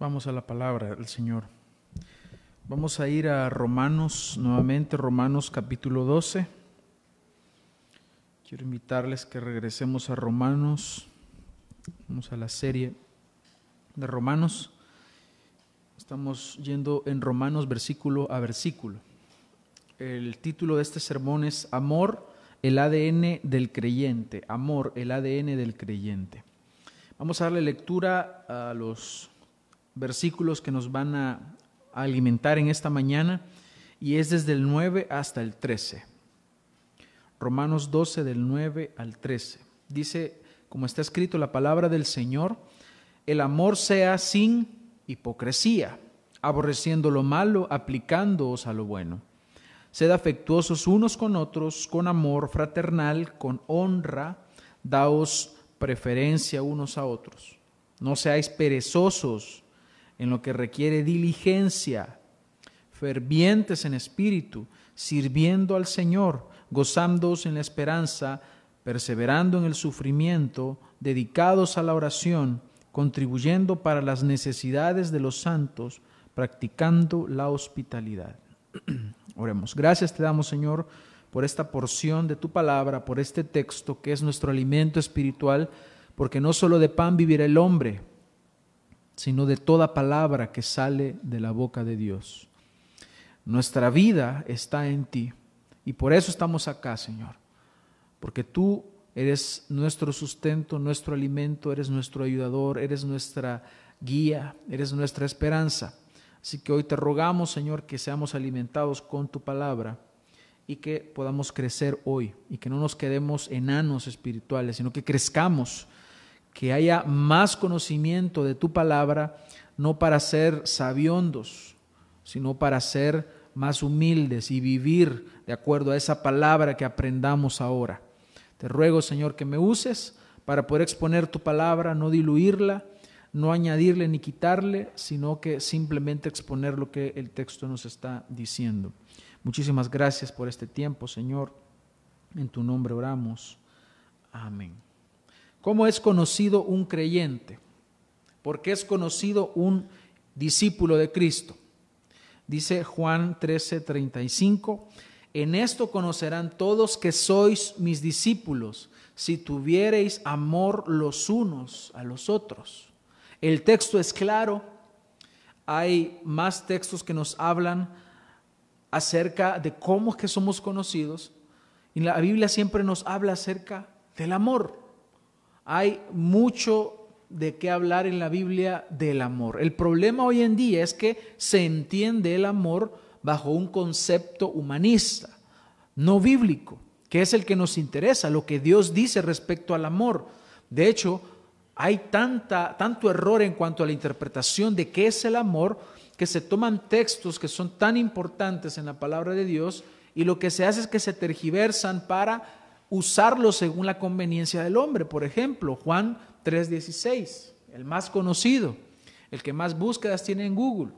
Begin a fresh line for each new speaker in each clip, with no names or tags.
Vamos a la palabra del Señor. Vamos a ir a Romanos, nuevamente Romanos capítulo 12. Quiero invitarles que regresemos a Romanos. Vamos a la serie de Romanos. Estamos yendo en Romanos versículo a versículo. El título de este sermón es Amor, el ADN del creyente. Amor, el ADN del creyente. Vamos a darle lectura a los versículos que nos van a alimentar en esta mañana y es desde el 9 hasta el 13. Romanos 12 del 9 al 13. Dice, como está escrito la palabra del Señor, el amor sea sin hipocresía, aborreciendo lo malo, aplicándoos a lo bueno. Sed afectuosos unos con otros, con amor fraternal, con honra, daos preferencia unos a otros. No seáis perezosos, en lo que requiere diligencia, fervientes en espíritu, sirviendo al Señor, gozándoos en la esperanza, perseverando en el sufrimiento, dedicados a la oración, contribuyendo para las necesidades de los santos, practicando la hospitalidad. Oremos. Gracias te damos, Señor, por esta porción de tu palabra, por este texto que es nuestro alimento espiritual, porque no solo de pan vivirá el hombre, sino de toda palabra que sale de la boca de Dios. Nuestra vida está en ti y por eso estamos acá, Señor, porque tú eres nuestro sustento, nuestro alimento, eres nuestro ayudador, eres nuestra guía, eres nuestra esperanza. Así que hoy te rogamos, Señor, que seamos alimentados con tu palabra y que podamos crecer hoy y que no nos quedemos enanos espirituales, sino que crezcamos que haya más conocimiento de tu palabra, no para ser sabiondos, sino para ser más humildes y vivir de acuerdo a esa palabra que aprendamos ahora. Te ruego, Señor, que me uses para poder exponer tu palabra, no diluirla, no añadirle ni quitarle, sino que simplemente exponer lo que el texto nos está diciendo. Muchísimas gracias por este tiempo, Señor. En tu nombre oramos. Amén. ¿Cómo es conocido un creyente? ¿Por qué es conocido un discípulo de Cristo? Dice Juan 13:35, en esto conocerán todos que sois mis discípulos, si tuviereis amor los unos a los otros. El texto es claro, hay más textos que nos hablan acerca de cómo es que somos conocidos, y la Biblia siempre nos habla acerca del amor. Hay mucho de qué hablar en la Biblia del amor. El problema hoy en día es que se entiende el amor bajo un concepto humanista, no bíblico, que es el que nos interesa, lo que Dios dice respecto al amor. De hecho, hay tanta, tanto error en cuanto a la interpretación de qué es el amor que se toman textos que son tan importantes en la palabra de Dios y lo que se hace es que se tergiversan para usarlo según la conveniencia del hombre. Por ejemplo, Juan 3:16, el más conocido, el que más búsquedas tiene en Google.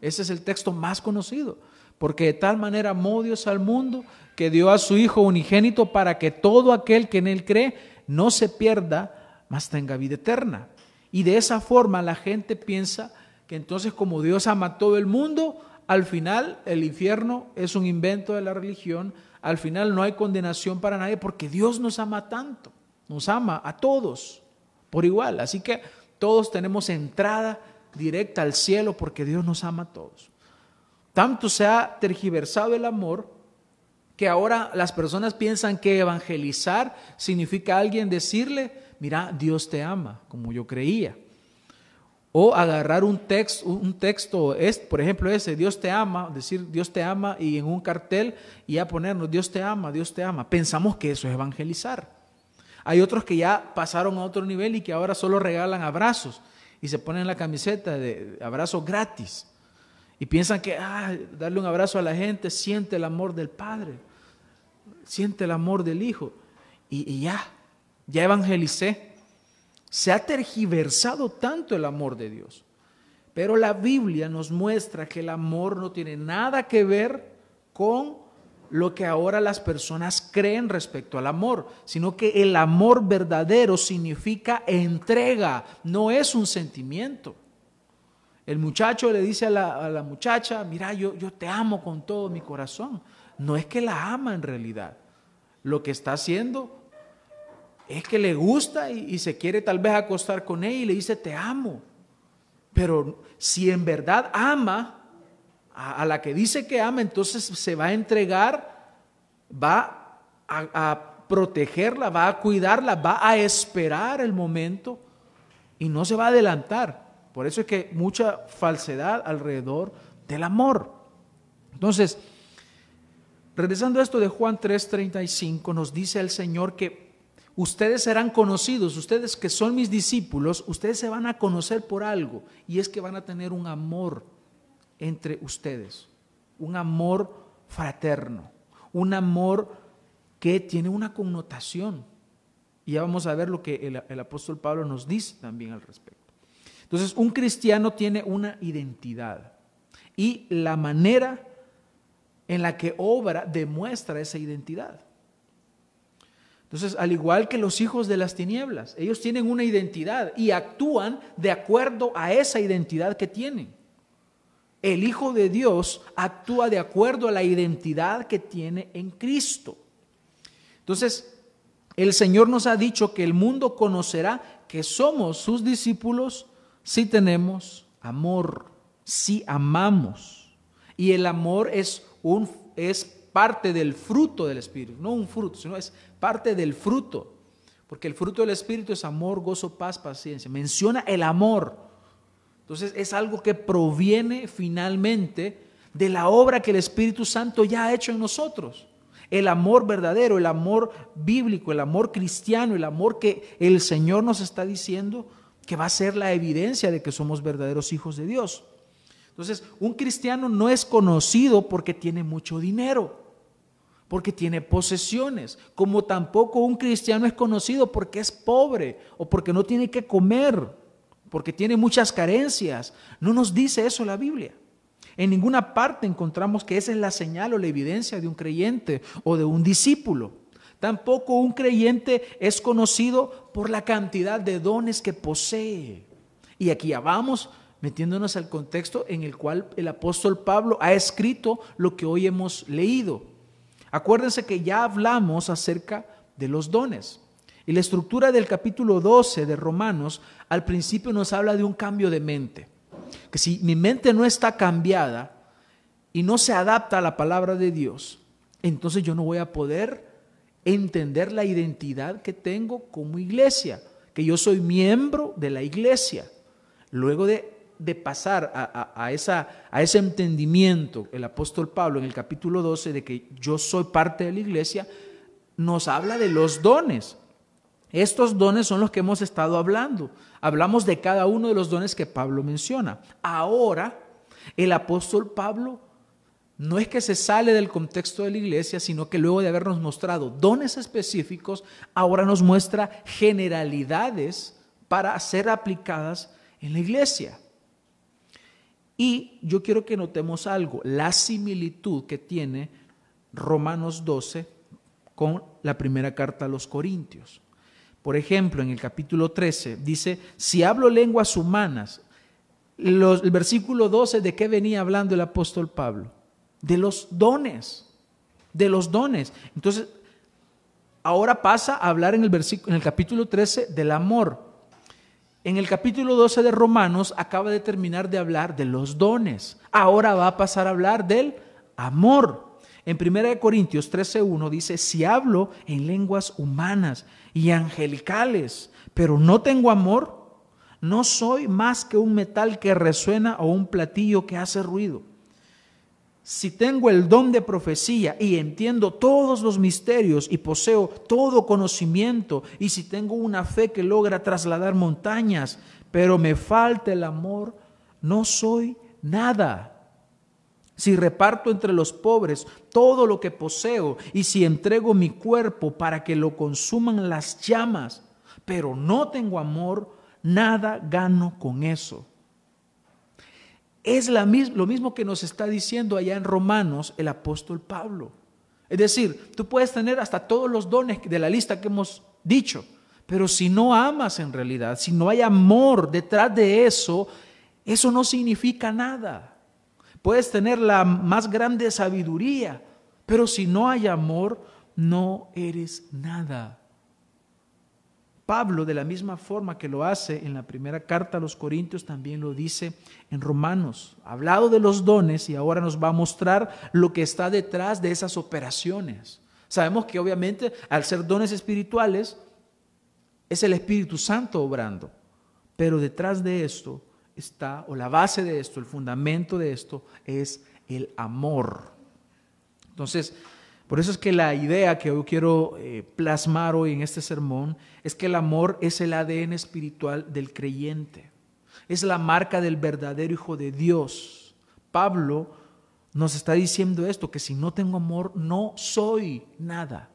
Ese es el texto más conocido. Porque de tal manera amó Dios al mundo que dio a su Hijo unigénito para que todo aquel que en él cree no se pierda, mas tenga vida eterna. Y de esa forma la gente piensa que entonces como Dios ama a todo el mundo, al final el infierno es un invento de la religión, al final no hay condenación para nadie porque Dios nos ama tanto, nos ama a todos por igual. Así que todos tenemos entrada directa al cielo porque Dios nos ama a todos. Tanto se ha tergiversado el amor que ahora las personas piensan que evangelizar significa a alguien decirle, mira, Dios te ama, como yo creía. O agarrar un texto, un texto por ejemplo, ese, Dios te ama, decir Dios te ama y en un cartel y a ponernos Dios te ama, Dios te ama. Pensamos que eso es evangelizar. Hay otros que ya pasaron a otro nivel y que ahora solo regalan abrazos y se ponen la camiseta de abrazos gratis. Y piensan que ah, darle un abrazo a la gente siente el amor del Padre, siente el amor del Hijo. Y ya, ya evangelicé. Se ha tergiversado tanto el amor de Dios. Pero la Biblia nos muestra que el amor no tiene nada que ver con lo que ahora las personas creen respecto al amor, sino que el amor verdadero significa entrega, no es un sentimiento. El muchacho le dice a la, muchacha, mira, yo, yo te amo con todo mi corazón. No es que la ama en realidad. Lo que está haciendo es que le gusta y, se quiere tal vez acostar con ella y le dice, te amo. Pero si en verdad ama a, la que dice que ama, entonces se va a entregar, va a protegerla, va a cuidarla, va a esperar el momento y no se va a adelantar. Por eso es que mucha falsedad alrededor del amor. Entonces, regresando a esto de Juan 3:35, nos dice el Señor que ustedes serán conocidos, ustedes que son mis discípulos, ustedes se van a conocer por algo y es que van a tener un amor entre ustedes, un amor fraterno, un amor que tiene una connotación. Y ya vamos a ver lo que el, apóstol Pablo nos dice también al respecto. Entonces, un cristiano tiene una identidad y la manera en la que obra demuestra esa identidad. Entonces, al igual que los hijos de las tinieblas, ellos tienen una identidad y actúan de acuerdo a esa identidad que tienen. El Hijo de Dios actúa de acuerdo a la identidad que tiene en Cristo. Entonces, el Señor nos ha dicho que el mundo conocerá que somos sus discípulos si tenemos amor, si amamos. Y el amor es, un, es parte del fruto del Espíritu, no un fruto, sino es parte del fruto. Porque el fruto del Espíritu es amor, gozo, paz, paciencia. Menciona el amor. Entonces es algo que proviene finalmente de la obra que el Espíritu Santo ya ha hecho en nosotros el amor verdadero, el amor bíblico, el amor cristiano, el amor que el Señor nos está diciendo que va a ser la evidencia de que somos verdaderos hijos de Dios. Entonces, un cristiano no es conocido porque tiene mucho dinero, porque tiene posesiones, como tampoco un cristiano es conocido porque es pobre o porque no tiene que comer, porque tiene muchas carencias. No nos dice eso la Biblia. En ninguna parte encontramos que esa es la señal o la evidencia de un creyente o de un discípulo. Tampoco un creyente es conocido por la cantidad de dones que posee. Y aquí ya vamos metiéndonos al contexto en el cual el apóstol Pablo ha escrito lo que hoy hemos leído. Acuérdense que ya hablamos acerca de los dones. Y la estructura del capítulo 12 de Romanos al principio nos habla de un cambio de mente que si mi mente no está cambiada y no se adapta a la palabra de Dios, entonces yo no voy a poder entender la identidad que tengo como iglesia, que yo soy miembro de la iglesia. Luego de, pasar a, esa, a ese entendimiento, el apóstol Pablo en el capítulo 12 de que yo soy parte de la iglesia, nos habla de los dones. Estos dones son los que hemos estado hablando. Hablamos de cada uno de los dones que Pablo menciona. Ahora, el apóstol Pablo no es que se sale del contexto de la iglesia, sino que luego de habernos mostrado dones específicos, ahora nos muestra generalidades para ser aplicadas en la iglesia. Y yo quiero que notemos algo, la similitud que tiene Romanos 12 con la primera carta a los Corintios. Por ejemplo, en el capítulo 13 dice, si hablo lenguas humanas, el versículo 12, ¿de qué venía hablando el apóstol Pablo? De los dones, de los dones. Entonces, ahora pasa a hablar en el, versículo, en el capítulo 13 del amor. En el capítulo 12 de Romanos acaba de terminar de hablar de los dones. Ahora va a pasar a hablar del amor. En 1 Corintios 13:1 dice, si hablo en lenguas humanas y angelicales, pero no tengo amor, no soy más que un metal que resuena o un platillo que hace ruido. Si tengo el don de profecía y entiendo todos los misterios y poseo todo conocimiento, y si tengo una fe que logra trasladar montañas, pero me falta el amor, no soy nada si reparto entre los pobres todo lo que poseo y si entrego mi cuerpo para que lo consuman las llamas, pero no tengo amor, nada gano con eso. Es lo mismo que nos está diciendo allá en Romanos el apóstol Pablo. Es decir, tú puedes tener hasta todos los dones de la lista que hemos dicho, pero si no amas en realidad, si no hay amor detrás de eso, Eso no significa nada. Puedes tener la más grande sabiduría, pero si no hay amor, no eres nada. Pablo, de la misma forma que lo hace en la primera carta a los Corintios, también lo dice en Romanos. Ha hablado de los dones y ahora nos va a mostrar lo que está detrás de esas operaciones. Sabemos que obviamente al ser dones espirituales es el Espíritu Santo obrando, pero detrás de esto está, o la base de esto, el fundamento de esto es el amor. Entonces, por eso es que la idea que hoy quiero eh, plasmar hoy en este sermón es que el amor es el ADN espiritual del creyente. Es la marca del verdadero Hijo de Dios. Pablo nos está diciendo esto, que si no tengo amor no soy nada.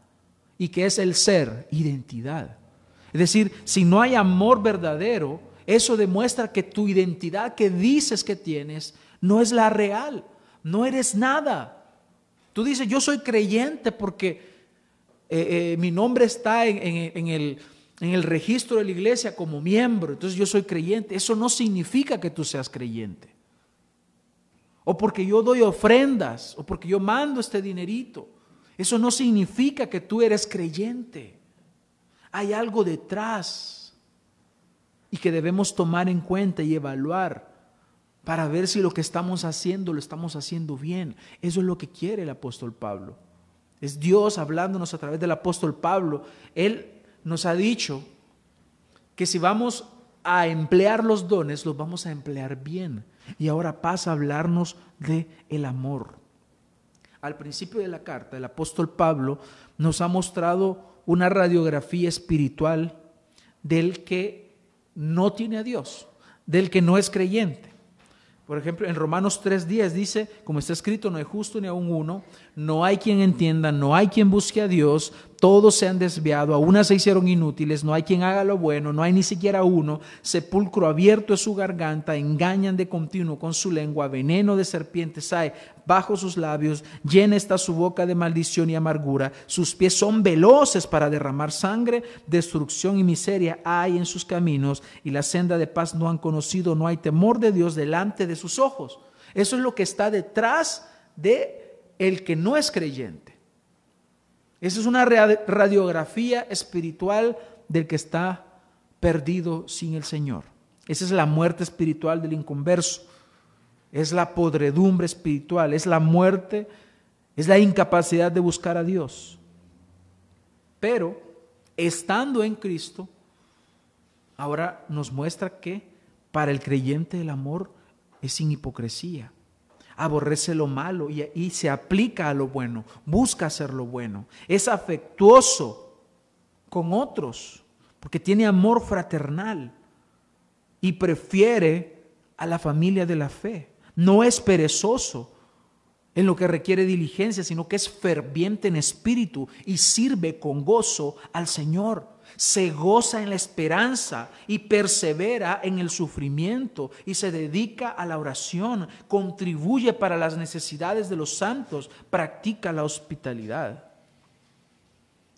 Y que es el ser, identidad. Es decir, si no hay amor verdadero, eso demuestra que tu identidad que dices que tienes no es la real. No eres nada. Tú dices, yo soy creyente porque eh, eh, mi nombre está en, el, en el registro de la iglesia como miembro, entonces yo soy creyente. Eso no significa que tú seas creyente. O porque yo doy ofrendas, o porque yo mando este dinerito. Eso no significa que tú eres creyente. Hay algo detrás y que debemos tomar en cuenta y evaluar para ver si lo que estamos haciendo lo estamos haciendo bien. Eso es lo que quiere el apóstol Pablo. Es Dios hablándonos a través del apóstol Pablo. Él nos ha dicho que si vamos a emplear los dones, los vamos a emplear bien. Y ahora pasa a hablarnos de el amor. Al principio de la carta, el apóstol Pablo nos ha mostrado una radiografía espiritual del que no tiene a Dios, del que no es creyente. Por ejemplo, en Romanos 3.10 dice, como está escrito, no hay justo ni aún uno, no hay quien entienda, no hay quien busque a Dios, todos se han desviado, a se hicieron inútiles, no hay quien haga lo bueno, no hay ni siquiera uno, sepulcro abierto es su garganta, engañan de continuo con su lengua, veneno de serpientes hay bajo sus labios, llena está su boca de maldición y amargura, sus pies son veloces para derramar sangre, destrucción y miseria hay en sus caminos, y la senda de paz no han conocido, no hay temor de Dios delante de sus ojos. Eso es lo que está detrás de el que no es creyente. Esa es una radiografía espiritual del que está perdido sin el Señor. Esa es la muerte espiritual del inconverso. Es la podredumbre espiritual, es la muerte, es la incapacidad de buscar a Dios. Pero estando en Cristo, ahora nos muestra que para el creyente el amor es sin hipocresía aborrece lo malo y, se aplica a lo bueno, busca hacer lo bueno, es afectuoso con otros, porque tiene amor fraternal y prefiere a la familia de la fe. No es perezoso en lo que requiere diligencia, sino que es ferviente en espíritu y sirve con gozo al Señor se goza en la esperanza y persevera en el sufrimiento y se dedica a la oración, contribuye para las necesidades de los santos, practica la hospitalidad.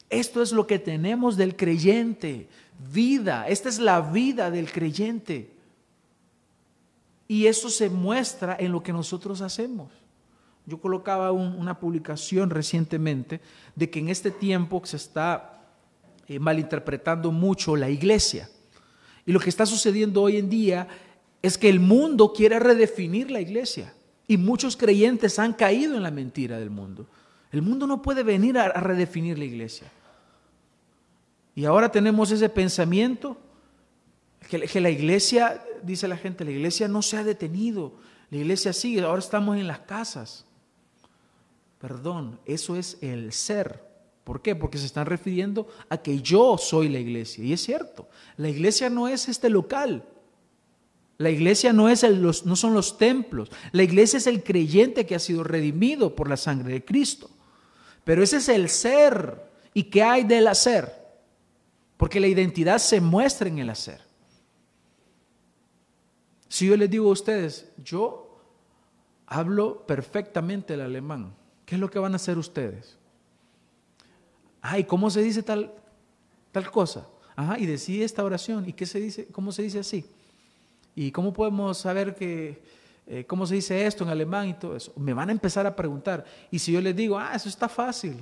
Esto es lo que tenemos del creyente, vida, esta es la vida del creyente. Y eso se muestra en lo que nosotros hacemos. Yo colocaba una publicación recientemente de que en este tiempo que se está eh, malinterpretando mucho la iglesia. Y lo que está sucediendo hoy en día es que el mundo quiere redefinir la iglesia. Y muchos creyentes han caído en la mentira del mundo. El mundo no puede venir a, redefinir la iglesia. Y ahora tenemos ese pensamiento que, que, la iglesia, dice la gente, la iglesia no se ha detenido, la iglesia sigue, ahora estamos en las casas. Perdón, eso es el ser. ¿Por qué? Porque se están refiriendo a que yo soy la iglesia. Y es cierto, la iglesia no es este local. La iglesia no, es el, no son los templos. La iglesia es el creyente que ha sido redimido por la sangre de Cristo. Pero ese es el ser. ¿Y qué hay del hacer? Porque la identidad se muestra en el hacer. Si yo les digo a ustedes, yo hablo perfectamente el alemán, ¿qué es lo que van a hacer ustedes? Ay, ¿cómo se dice tal, tal cosa? Ajá, y decide esta oración. ¿Y qué se dice? ¿Cómo se dice así? ¿Y cómo podemos saber que, eh, cómo se dice esto en alemán y todo eso? Me van a empezar a preguntar. Y si yo les digo, ah, eso está fácil,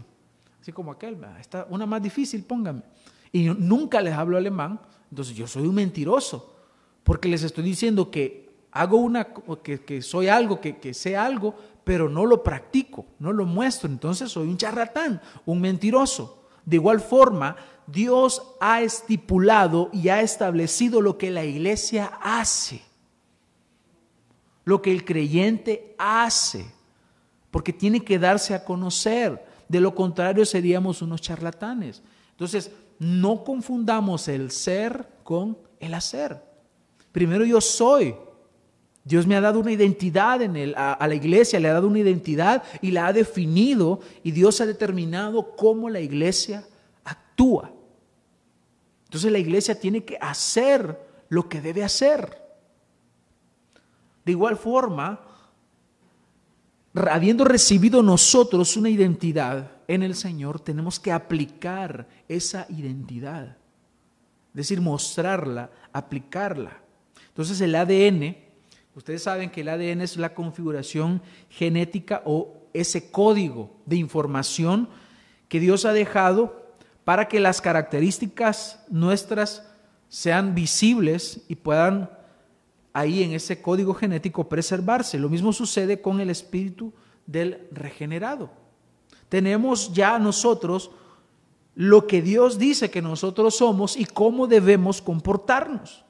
así como aquel, está una más difícil, póngame. Y nunca les hablo alemán, entonces yo soy un mentiroso, porque les estoy diciendo que hago una, que, que soy algo, que, que sé algo, pero no lo practico, no lo muestro. Entonces soy un charlatán, un mentiroso. De igual forma, Dios ha estipulado y ha establecido lo que la iglesia hace, lo que el creyente hace, porque tiene que darse a conocer. De lo contrario seríamos unos charlatanes. Entonces, no confundamos el ser con el hacer. Primero yo soy. Dios me ha dado una identidad a, a, la iglesia le ha dado una identidad y la ha definido y Dios ha determinado cómo la iglesia actúa. Entonces la iglesia tiene que hacer lo que debe hacer. De igual forma, habiendo recibido nosotros una identidad en el Señor, tenemos que aplicar esa identidad. Es decir, mostrarla, aplicarla. Entonces el ADN, ustedes saben que el ADN es la configuración genética o ese código de información que Dios ha dejado para que las características nuestras sean visibles y puedan ahí en ese código genético preservarse. Lo mismo sucede con el espíritu del regenerado. Tenemos ya nosotros lo que Dios dice que nosotros somos y cómo debemos comportarnos.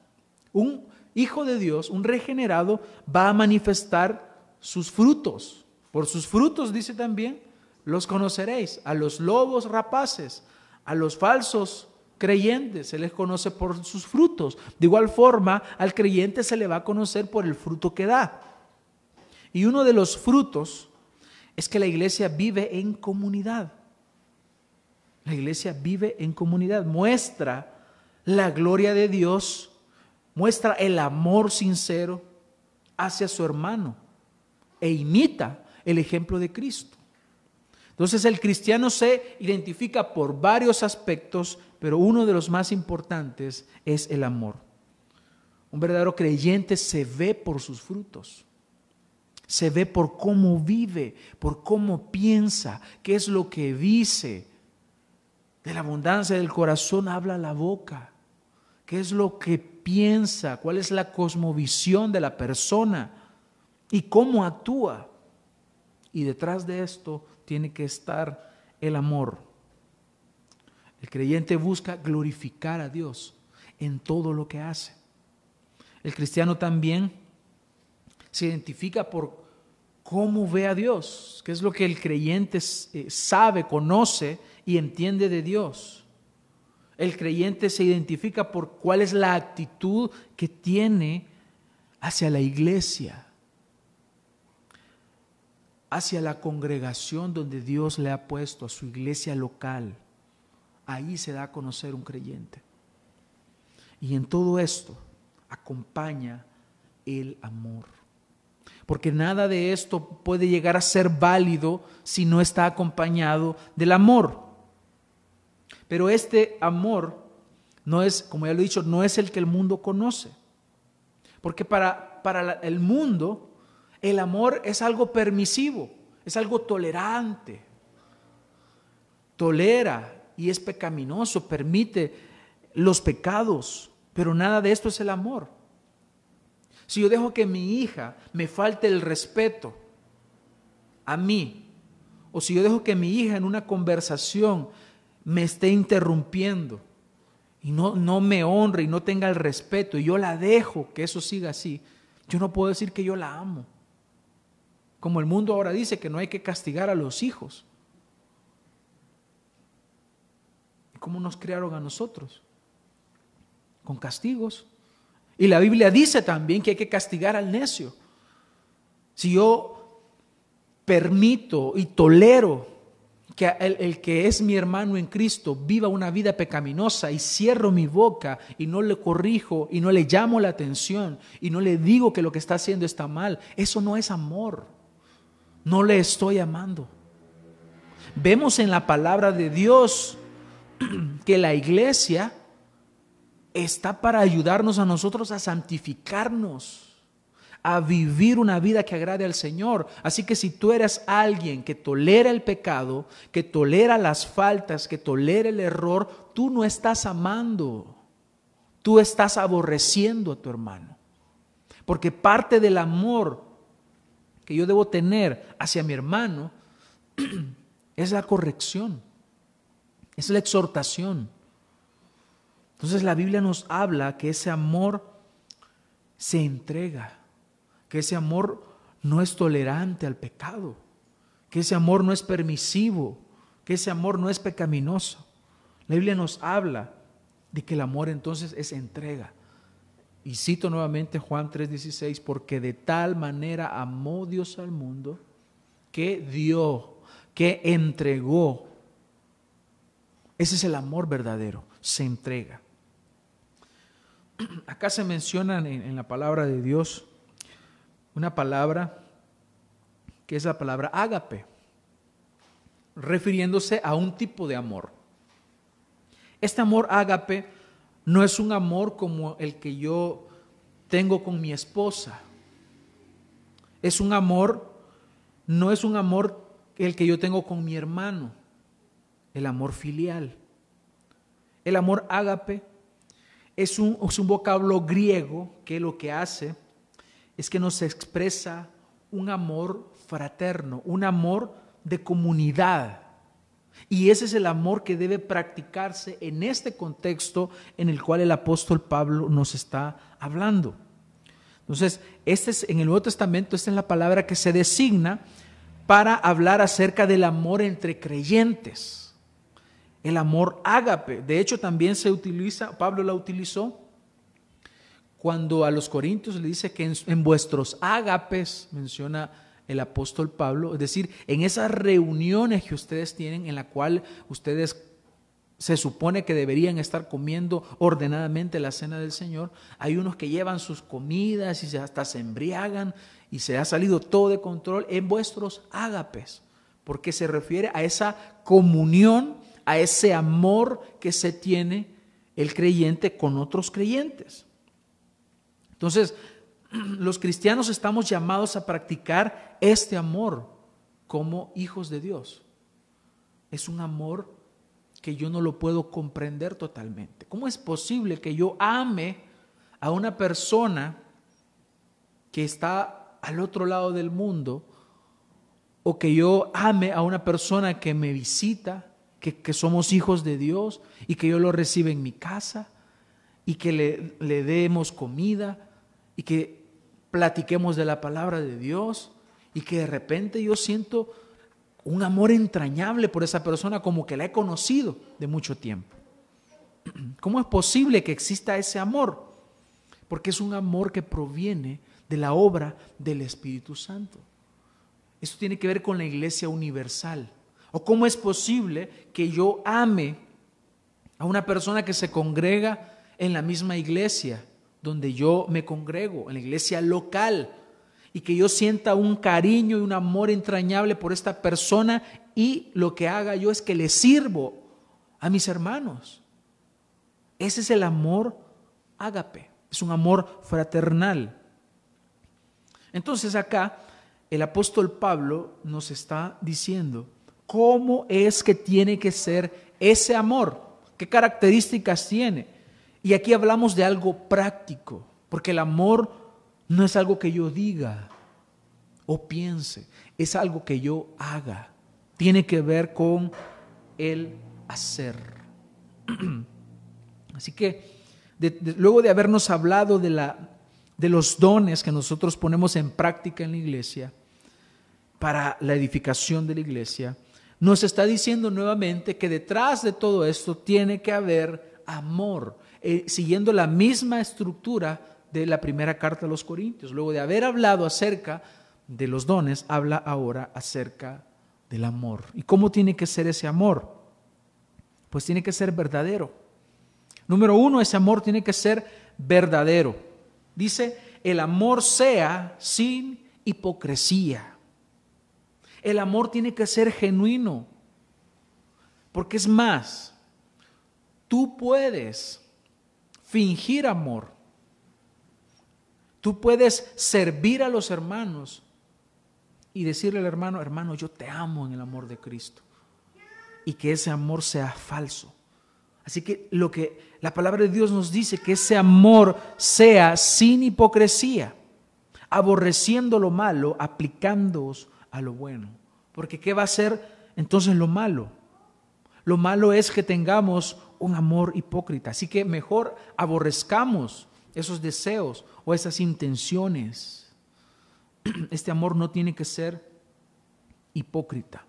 Un hijo de Dios, un regenerado, va a manifestar sus frutos. Por sus frutos, dice también, los conoceréis. A los lobos rapaces, a los falsos creyentes se les conoce por sus frutos. De igual forma, al creyente se le va a conocer por el fruto que da. Y uno de los frutos es que la iglesia vive en comunidad. La iglesia vive en comunidad, muestra la gloria de Dios, muestra el amor sincero hacia su hermano e imita el ejemplo de Cristo. Entonces el cristiano se identifica por varios aspectos, pero uno de los más importantes es el amor. Un verdadero creyente se ve por sus frutos. Se ve por cómo vive, por cómo piensa, qué es lo que dice. De la abundancia del corazón habla la boca. ¿Qué es lo que piensa? ¿Cuál es la cosmovisión de la persona? ¿Y cómo actúa? Y detrás de esto tiene que estar el amor. El creyente busca glorificar a Dios en todo lo que hace. El cristiano también se identifica por cómo ve a Dios, qué es lo que el creyente eh, sabe, conoce y entiende de Dios. El creyente se identifica por cuál es la actitud que tiene hacia la iglesia hacia la congregación donde Dios le ha puesto, a su iglesia local. Ahí se da a conocer un creyente. Y en todo esto acompaña el amor. Porque nada de esto puede llegar a ser válido si no está acompañado del amor. Pero este amor no es, como ya lo he dicho, no es el que el mundo conoce. Porque para, para el mundo el amor es algo permisivo, es algo tolerante. Tolera y es pecaminoso, permite los pecados, pero nada de esto es el amor. Si yo dejo que mi hija me falte el respeto a mí, o si yo dejo que mi hija en una conversación me esté interrumpiendo y no, no me honre y no tenga el respeto y yo la dejo que eso siga así, yo no puedo decir que yo la amo. Como el mundo ahora dice que no hay que castigar a los hijos. ¿Cómo nos crearon a nosotros? Con castigos. Y la Biblia dice también que hay que castigar al necio. Si yo permito y tolero que el, el, que es mi hermano en Cristo viva una vida pecaminosa y cierro mi boca y no le corrijo y no le llamo la atención y no le digo que lo que está haciendo está mal, eso no es amor no le estoy amando. Vemos en la palabra de Dios que la iglesia está para ayudarnos a nosotros a santificarnos a vivir una vida que agrade al Señor. Así que si tú eres alguien que tolera el pecado, que tolera las faltas, que tolera el error, tú no estás amando, tú estás aborreciendo a tu hermano. Porque parte del amor que yo debo tener hacia mi hermano es la corrección, es la exhortación. Entonces la Biblia nos habla que ese amor se entrega que ese amor no es tolerante al pecado, que ese amor no es permisivo, que ese amor no es pecaminoso. La Biblia nos habla de que el amor entonces es entrega. Y cito nuevamente Juan 3:16, porque de tal manera amó Dios al mundo que dio, que entregó. Ese es el amor verdadero, se entrega. Acá se menciona en, la palabra de Dios una palabra que es la palabra ágape, refiriéndose a un tipo de amor. Este amor ágape no es un amor como el que yo tengo con mi esposa. Es un amor, no es un amor el que yo tengo con mi hermano, el amor filial. El amor ágape es un, es un vocablo griego que lo que hace es que nos expresa un amor fraterno, un amor de comunidad. Y ese es el amor que debe practicarse en este contexto en el cual el apóstol Pablo nos está hablando. Entonces, este es, en el Nuevo Testamento, esta es la palabra que se designa para hablar acerca del amor entre creyentes. El amor ágape. De hecho, también se utiliza, Pablo la utilizó cuando a los corintios le dice que en, vuestros ágapes, menciona el apóstol Pablo, es decir, en esas reuniones que ustedes tienen en la cual ustedes se supone que deberían estar comiendo ordenadamente la cena del Señor, hay unos que llevan sus comidas y hasta se embriagan y se ha salido todo de control en vuestros ágapes, porque se refiere a esa comunión, a ese amor que se tiene el creyente con otros creyentes. Entonces, los cristianos estamos llamados a practicar este amor como hijos de Dios. Es un amor que yo no lo puedo comprender totalmente. ¿Cómo es posible que yo ame a una persona que está al otro lado del mundo o que yo ame a una persona que me visita, que, que somos hijos de Dios y que yo lo reciba en mi casa y que le, le demos comida y que platiquemos de la palabra de Dios y que de repente yo siento un amor entrañable por esa persona como que la he conocido de mucho tiempo. ¿Cómo es posible que exista ese amor? Porque es un amor que proviene de la obra del Espíritu Santo. Esto tiene que ver con la iglesia universal. ¿O cómo es posible que yo ame a una persona que se congrega en la misma iglesia donde yo me congrego, en la iglesia local, y que yo sienta un cariño y un amor entrañable por esta persona y lo que haga yo es que le sirvo a mis hermanos. Ese es el amor ágape, es un amor fraternal. Entonces acá el apóstol Pablo nos está diciendo cómo es que tiene que ser ese amor, qué características tiene. Y aquí hablamos de algo práctico, porque el amor no es algo que yo diga o piense, es algo que yo haga. Tiene que ver con el hacer. Así que luego de habernos hablado de, la, de los dones que nosotros ponemos en práctica en la iglesia para la edificación de la iglesia, nos está diciendo nuevamente que detrás de todo esto tiene que haber amor. Eh, siguiendo la misma estructura de la primera carta a los Corintios. Luego de haber hablado acerca de los dones, habla ahora acerca del amor. ¿Y cómo tiene que ser ese amor? Pues tiene que ser verdadero. Número uno, ese amor tiene que ser verdadero. Dice, el amor sea sin hipocresía. El amor tiene que ser genuino. Porque es más, tú puedes fingir amor. Tú puedes servir a los hermanos y decirle al hermano, hermano, yo te amo en el amor de Cristo. Y que ese amor sea falso. Así que lo que la palabra de Dios nos dice, que ese amor sea sin hipocresía, aborreciendo lo malo, aplicándoos a lo bueno. Porque ¿qué va a ser entonces lo malo? Lo malo es que tengamos un amor hipócrita. Así que mejor aborrezcamos esos deseos o esas intenciones. Este amor no tiene que ser hipócrita.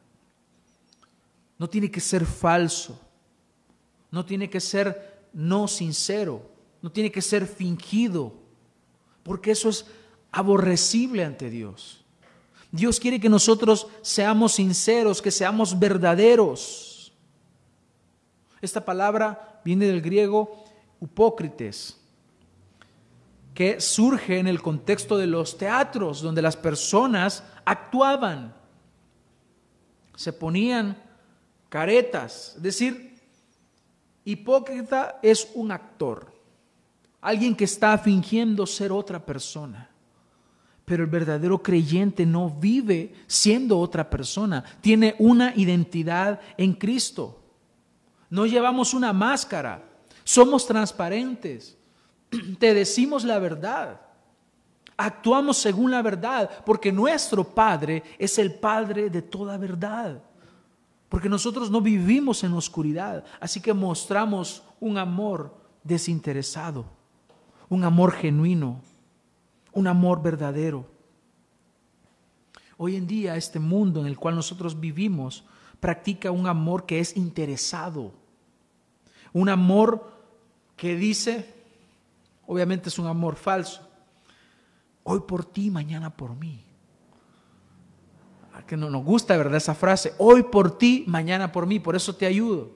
No tiene que ser falso. No tiene que ser no sincero. No tiene que ser fingido. Porque eso es aborrecible ante Dios. Dios quiere que nosotros seamos sinceros, que seamos verdaderos. Esta palabra viene del griego hipócrites, que surge en el contexto de los teatros, donde las personas actuaban, se ponían caretas, es decir, hipócrita es un actor, alguien que está fingiendo ser otra persona. Pero el verdadero creyente no vive siendo otra persona, tiene una identidad en Cristo. No llevamos una máscara, somos transparentes, te decimos la verdad, actuamos según la verdad, porque nuestro Padre es el Padre de toda verdad, porque nosotros no vivimos en oscuridad, así que mostramos un amor desinteresado, un amor genuino, un amor verdadero. Hoy en día este mundo en el cual nosotros vivimos practica un amor que es interesado, un amor que dice, obviamente es un amor falso, hoy por ti, mañana por mí. Que no nos gusta, ¿verdad? Esa frase, hoy por ti, mañana por mí, por eso te ayudo.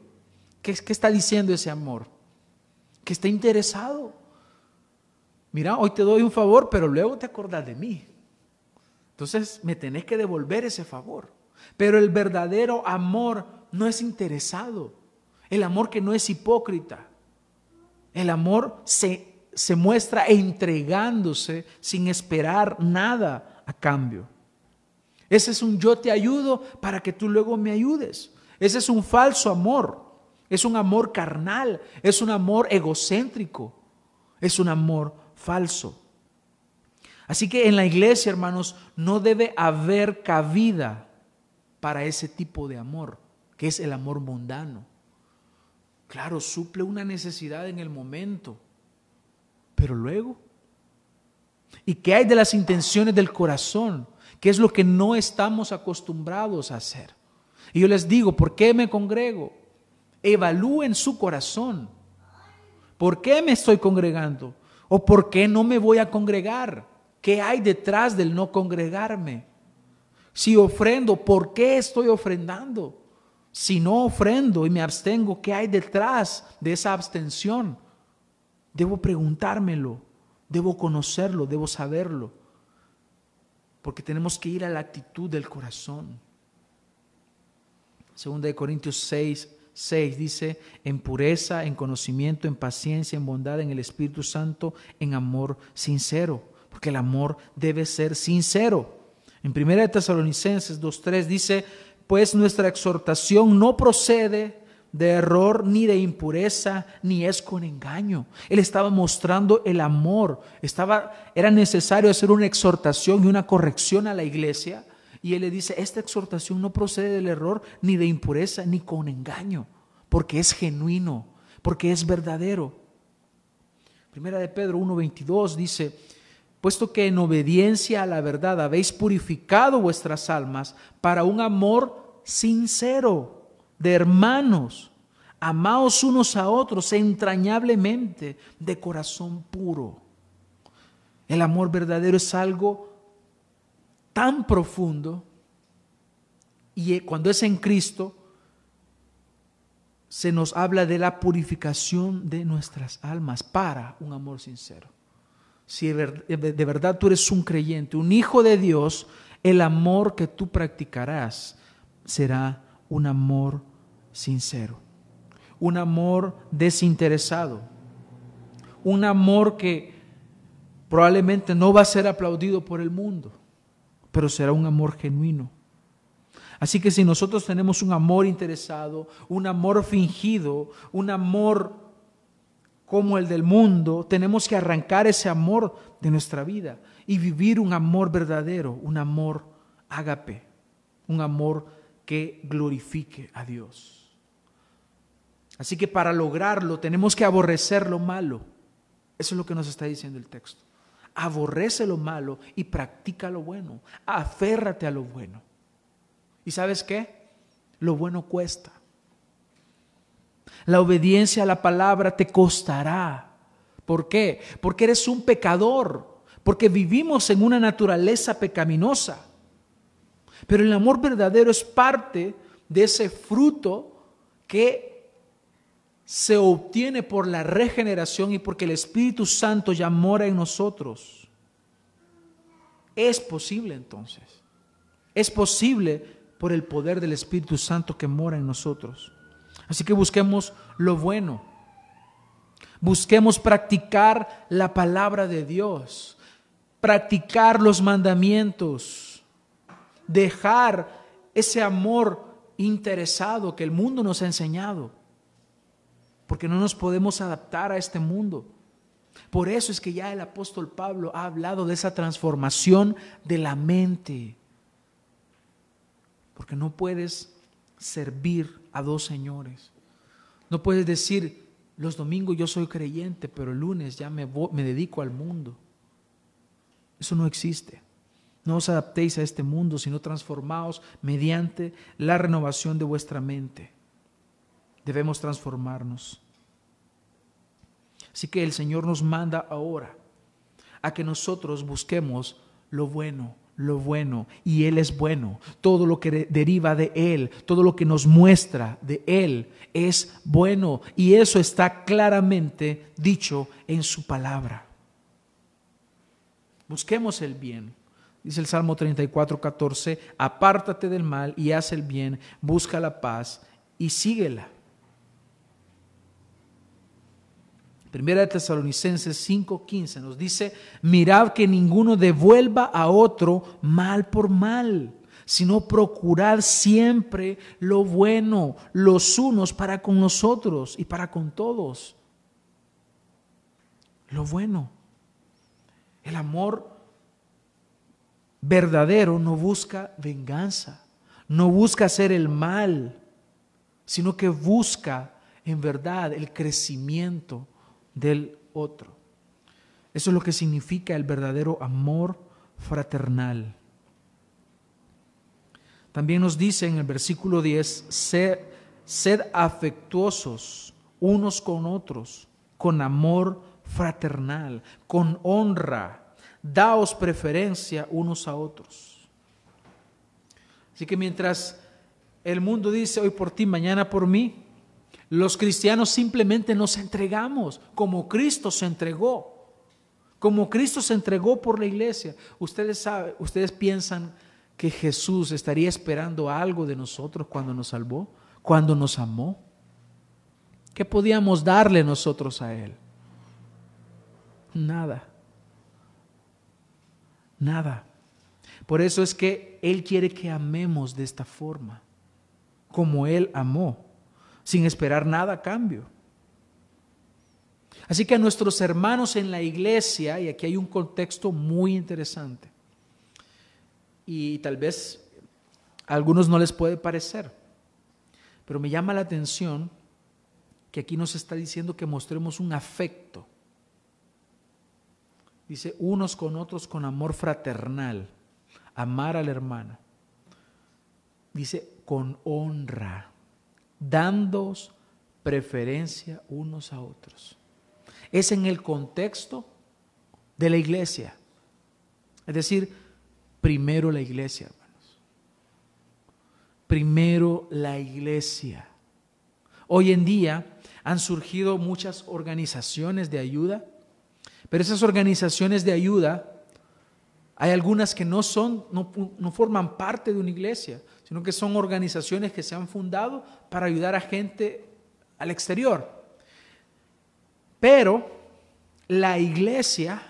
¿Qué, qué está diciendo ese amor? Que está interesado. Mira, hoy te doy un favor, pero luego te acordás de mí. Entonces me tenés que devolver ese favor. Pero el verdadero amor no es interesado. El amor que no es hipócrita. El amor se, se muestra entregándose sin esperar nada a cambio. Ese es un yo te ayudo para que tú luego me ayudes. Ese es un falso amor. Es un amor carnal. Es un amor egocéntrico. Es un amor falso. Así que en la iglesia, hermanos, no debe haber cabida para ese tipo de amor, que es el amor mundano. Claro, suple una necesidad en el momento, pero luego, ¿y qué hay de las intenciones del corazón? ¿Qué es lo que no estamos acostumbrados a hacer? Y yo les digo, ¿por qué me congrego? Evalúen su corazón. ¿Por qué me estoy congregando? ¿O por qué no me voy a congregar? ¿Qué hay detrás del no congregarme? Si ofrendo, ¿por qué estoy ofrendando? Si no ofrendo y me abstengo, ¿qué hay detrás de esa abstención? Debo preguntármelo, debo conocerlo, debo saberlo, porque tenemos que ir a la actitud del corazón. Segunda de Corintios 6, 6 dice, en pureza, en conocimiento, en paciencia, en bondad, en el Espíritu Santo, en amor sincero, porque el amor debe ser sincero. En 1 Tesalonicenses 2.3 dice, pues nuestra exhortación no procede de error ni de impureza, ni es con engaño. Él estaba mostrando el amor. Estaba, era necesario hacer una exhortación y una corrección a la iglesia. Y él le dice, esta exhortación no procede del error, ni de impureza, ni con engaño, porque es genuino, porque es verdadero. Primera de Pedro 1.22 dice, puesto que en obediencia a la verdad habéis purificado vuestras almas para un amor sincero de hermanos. Amaos unos a otros entrañablemente, de corazón puro. El amor verdadero es algo tan profundo y cuando es en Cristo, se nos habla de la purificación de nuestras almas para un amor sincero si de verdad tú eres un creyente, un hijo de Dios, el amor que tú practicarás será un amor sincero, un amor desinteresado, un amor que probablemente no va a ser aplaudido por el mundo, pero será un amor genuino. Así que si nosotros tenemos un amor interesado, un amor fingido, un amor como el del mundo, tenemos que arrancar ese amor de nuestra vida y vivir un amor verdadero, un amor ágape, un amor que glorifique a Dios. Así que para lograrlo tenemos que aborrecer lo malo. Eso es lo que nos está diciendo el texto. Aborrece lo malo y practica lo bueno. Aférrate a lo bueno. ¿Y sabes qué? Lo bueno cuesta. La obediencia a la palabra te costará. ¿Por qué? Porque eres un pecador, porque vivimos en una naturaleza pecaminosa. Pero el amor verdadero es parte de ese fruto que se obtiene por la regeneración y porque el Espíritu Santo ya mora en nosotros. Es posible entonces. Es posible por el poder del Espíritu Santo que mora en nosotros. Así que busquemos lo bueno. Busquemos practicar la palabra de Dios, practicar los mandamientos, dejar ese amor interesado que el mundo nos ha enseñado, porque no nos podemos adaptar a este mundo. Por eso es que ya el apóstol Pablo ha hablado de esa transformación de la mente, porque no puedes servir a dos señores. No puedes decir, los domingos yo soy creyente, pero el lunes ya me, me dedico al mundo. Eso no existe. No os adaptéis a este mundo, sino transformaos mediante la renovación de vuestra mente. Debemos transformarnos. Así que el Señor nos manda ahora a que nosotros busquemos lo bueno, lo bueno y Él es bueno. Todo lo que deriva de Él, todo lo que nos muestra de Él es bueno y eso está claramente dicho en su palabra. Busquemos el bien. Dice el Salmo 34, 14, apártate del mal y haz el bien, busca la paz y síguela. Primera de Tesalonicenses 5:15 nos dice, mirad que ninguno devuelva a otro mal por mal, sino procurad siempre lo bueno los unos para con nosotros y para con todos. Lo bueno. El amor verdadero no busca venganza, no busca hacer el mal, sino que busca en verdad el crecimiento del otro. Eso es lo que significa el verdadero amor fraternal. También nos dice en el versículo 10, sed, sed afectuosos unos con otros, con amor fraternal, con honra, daos preferencia unos a otros. Así que mientras el mundo dice hoy por ti, mañana por mí, los cristianos simplemente nos entregamos como Cristo se entregó. Como Cristo se entregó por la iglesia. Ustedes saben, ustedes piensan que Jesús estaría esperando algo de nosotros cuando nos salvó, cuando nos amó. ¿Qué podíamos darle nosotros a Él? Nada. Nada. Por eso es que Él quiere que amemos de esta forma, como Él amó sin esperar nada a cambio. Así que a nuestros hermanos en la iglesia, y aquí hay un contexto muy interesante, y tal vez a algunos no les puede parecer, pero me llama la atención que aquí nos está diciendo que mostremos un afecto. Dice, unos con otros con amor fraternal, amar al hermano. Dice, con honra dando preferencia unos a otros. Es en el contexto de la iglesia. Es decir, primero la iglesia, hermanos. Primero la iglesia. Hoy en día han surgido muchas organizaciones de ayuda, pero esas organizaciones de ayuda, hay algunas que no son, no, no forman parte de una iglesia, sino que son organizaciones que se han fundado para ayudar a gente al exterior. Pero la iglesia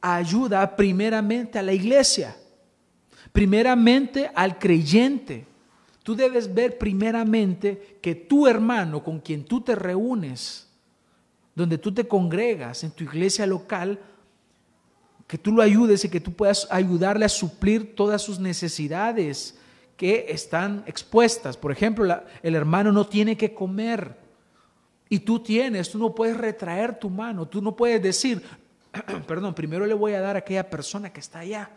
ayuda primeramente a la iglesia, primeramente al creyente. Tú debes ver primeramente que tu hermano con quien tú te reúnes, donde tú te congregas en tu iglesia local, que tú lo ayudes y que tú puedas ayudarle a suplir todas sus necesidades que están expuestas. Por ejemplo, el hermano no tiene que comer y tú tienes, tú no puedes retraer tu mano, tú no puedes decir, perdón, primero le voy a dar a aquella persona que está allá.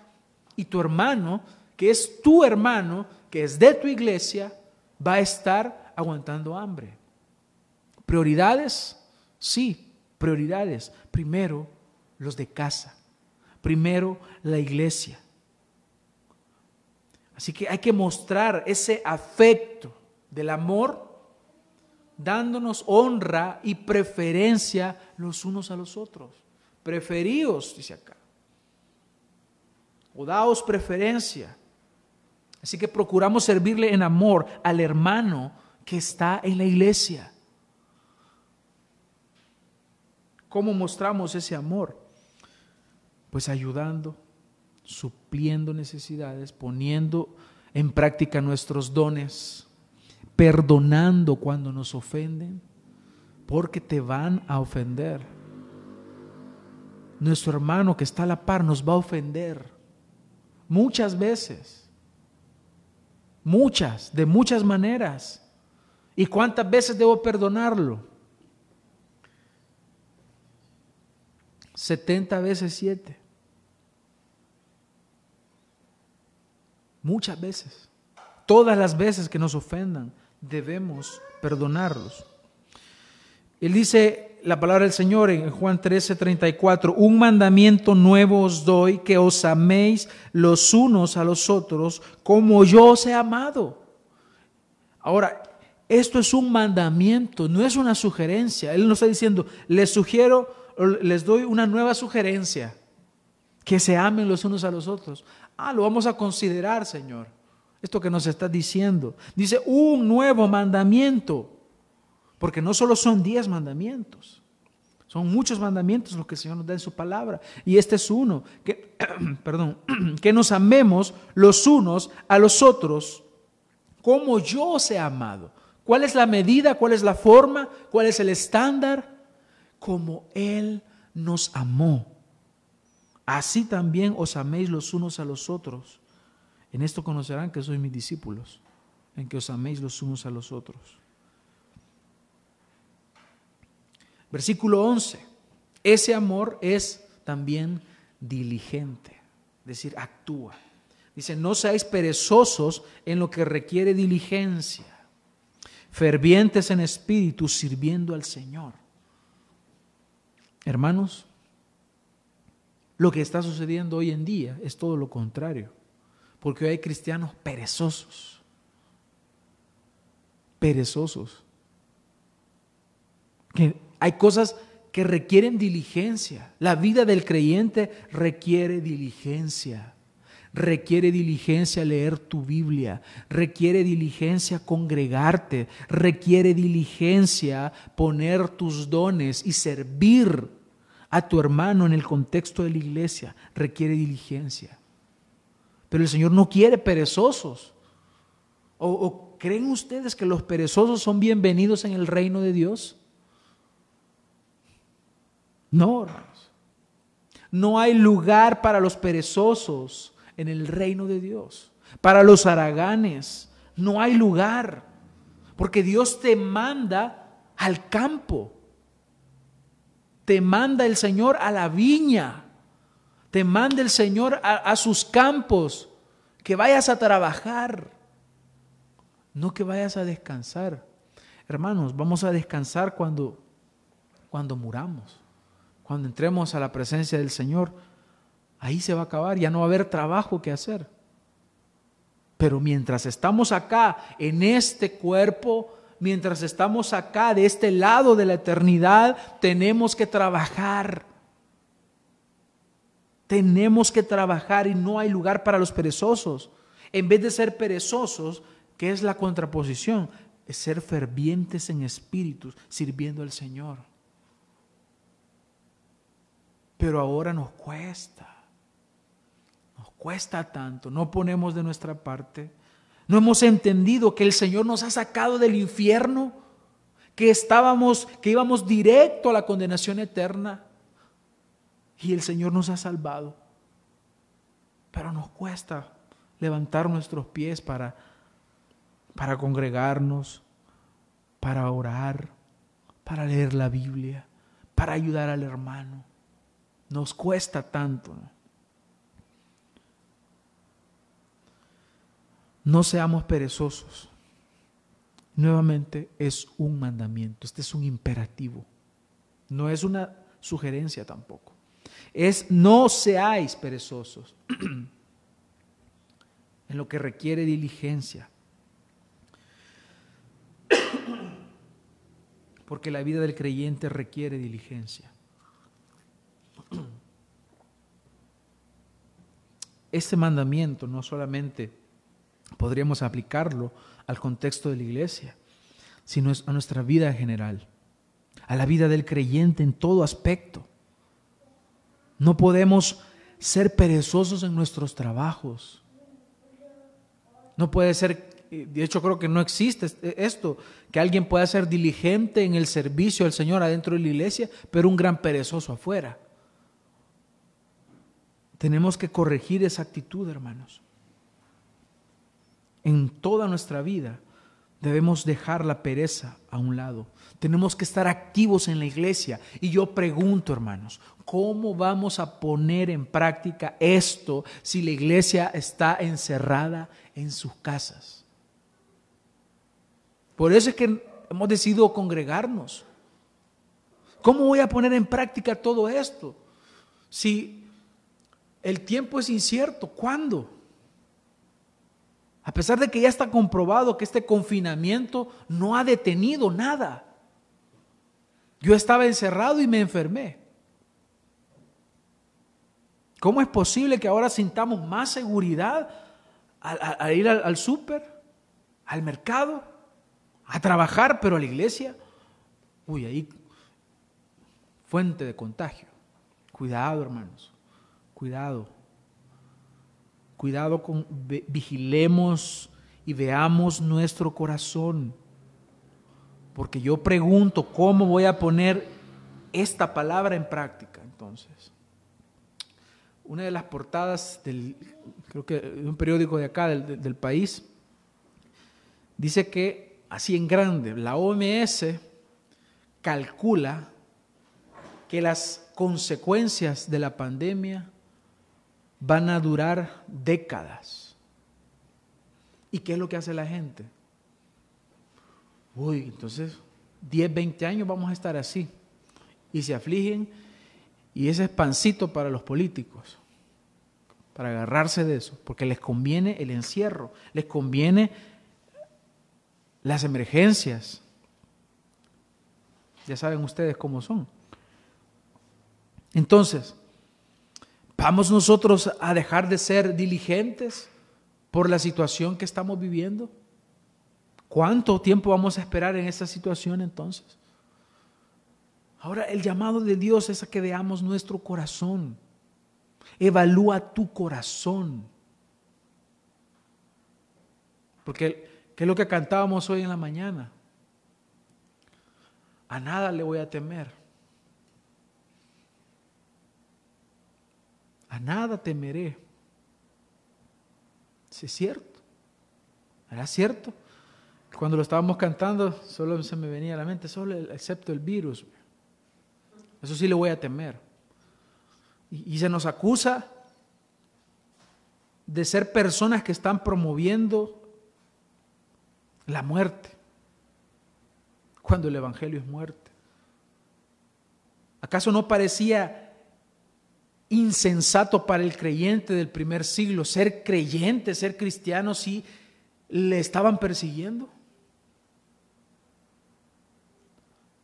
Y tu hermano, que es tu hermano, que es de tu iglesia, va a estar aguantando hambre. Prioridades, sí, prioridades. Primero, los de casa. Primero, la iglesia. Así que hay que mostrar ese afecto del amor dándonos honra y preferencia los unos a los otros. Preferíos, dice acá. O daos preferencia. Así que procuramos servirle en amor al hermano que está en la iglesia. ¿Cómo mostramos ese amor? Pues ayudando, supliendo necesidades, poniendo en práctica nuestros dones, perdonando cuando nos ofenden, porque te van a ofender. Nuestro hermano que está a la par nos va a ofender muchas veces, muchas, de muchas maneras. ¿Y cuántas veces debo perdonarlo? 70 veces 7. Muchas veces. Todas las veces que nos ofendan, debemos perdonarlos. Él dice la palabra del Señor en Juan 13, 34, un mandamiento nuevo os doy, que os améis los unos a los otros como yo os he amado. Ahora, esto es un mandamiento, no es una sugerencia. Él no está diciendo, les sugiero les doy una nueva sugerencia, que se amen los unos a los otros. Ah, lo vamos a considerar, Señor. Esto que nos está diciendo. Dice un nuevo mandamiento, porque no solo son diez mandamientos, son muchos mandamientos los que el Señor nos da en su palabra. Y este es uno, que, perdón, que nos amemos los unos a los otros como yo os he amado. ¿Cuál es la medida? ¿Cuál es la forma? ¿Cuál es el estándar? como Él nos amó. Así también os améis los unos a los otros. En esto conocerán que sois mis discípulos, en que os améis los unos a los otros. Versículo 11. Ese amor es también diligente, es decir, actúa. Dice, no seáis perezosos en lo que requiere diligencia, fervientes en espíritu, sirviendo al Señor. Hermanos, lo que está sucediendo hoy en día es todo lo contrario, porque hoy hay cristianos perezosos, perezosos, que hay cosas que requieren diligencia. La vida del creyente requiere diligencia. Requiere diligencia leer tu Biblia, requiere diligencia congregarte, requiere diligencia poner tus dones y servir a tu hermano en el contexto de la iglesia requiere diligencia. Pero el Señor no quiere perezosos. ¿O, creen ustedes que los perezosos son bienvenidos en el reino de Dios? No, hermanos. No hay lugar para los perezosos en el reino de Dios. Para los haraganes no hay lugar. Porque Dios te manda al campo te manda el Señor a la viña, te manda el Señor a, sus campos, que vayas a trabajar, no que vayas a descansar. Hermanos, vamos a descansar cuando, cuando muramos, cuando entremos a la presencia del Señor. Ahí se va a acabar, ya no va a haber trabajo que hacer. Pero mientras estamos acá, en este cuerpo, mientras estamos acá, de este lado de la eternidad, tenemos que trabajar. Tenemos que trabajar y no hay lugar para los perezosos. En vez de ser perezosos, ¿qué es la contraposición? Es ser fervientes en espíritus, sirviendo al Señor. Pero ahora nos cuesta. Nos cuesta tanto. No ponemos de nuestra parte. No hemos entendido que el Señor nos ha sacado del infierno, que estábamos, que íbamos directo a la condenación eterna. Y el Señor nos ha salvado. Pero nos cuesta levantar nuestros pies para, para congregarnos, para orar, para leer la Biblia, para ayudar al hermano. Nos cuesta tanto. Seamos perezosos. Nuevamente es un mandamiento, este es un imperativo. No es una sugerencia tampoco. Es no seáis perezosos en lo que requiere diligencia. Porque la vida del creyente requiere diligencia. Este mandamiento no solamente podríamos aplicarlo al contexto de la iglesia, sino a nuestra vida general, a la vida del creyente en todo aspecto. No podemos ser perezosos en nuestros trabajos. No puede ser, de hecho creo que no existe esto, que alguien pueda ser diligente en el servicio al Señor adentro de la iglesia, pero un gran perezoso afuera. Tenemos que corregir esa actitud, hermanos. En toda nuestra vida debemos dejar la pereza a un lado. Tenemos que estar activos en la iglesia. Y yo pregunto, hermanos, ¿cómo vamos a poner en práctica esto si la iglesia está encerrada en sus casas? Por eso es que hemos decidido congregarnos. ¿Cómo voy a poner en práctica todo esto? Si el tiempo es incierto, ¿cuándo? A pesar de que ya está comprobado que este confinamiento no ha detenido nada. Yo estaba encerrado y me enfermé. ¿Cómo es posible que ahora sintamos más seguridad al, ir al, al súper, al mercado, a trabajar, pero a la iglesia? Uy, ahí fuente de contagio. Cuidado, hermanos. Cuidado. Cuidado con vigilemos y veamos nuestro corazón. Porque yo pregunto, ¿cómo voy a poner esta palabra en práctica entonces? Una de las portadas del, creo que de un periódico de acá, del, del país, dice que, así en grande, la OMS calcula que las consecuencias de la pandemia van a durar décadas. ¿Y qué es lo que hace la gente? Uy, entonces 10, 20 años vamos a estar así. Y se afligen y ese es pancito para los políticos, para agarrarse de eso, porque les conviene el encierro, les conviene las emergencias. Ya saben ustedes cómo son. Entonces, ¿vamos nosotros a dejar de ser diligentes por la situación que estamos viviendo? ¿Cuánto tiempo vamos a esperar en esta situación entonces? Ahora el llamado de Dios es a que veamos nuestro corazón. Evalúa tu corazón. Porque, ¿qué es lo que cantábamos hoy en la mañana? A nada le voy a temer. A nada temeré. Si es cierto. ¿Era cierto? Cuando lo estábamos cantando, solo se me venía a la mente, solo excepto el virus. Eso sí le voy a temer. Y, y se nos acusa de ser personas que están promoviendo la muerte, cuando el Evangelio es muerte. ¿Acaso no parecía insensato para el creyente del primer siglo ser creyente, ser cristiano, si le estaban persiguiendo?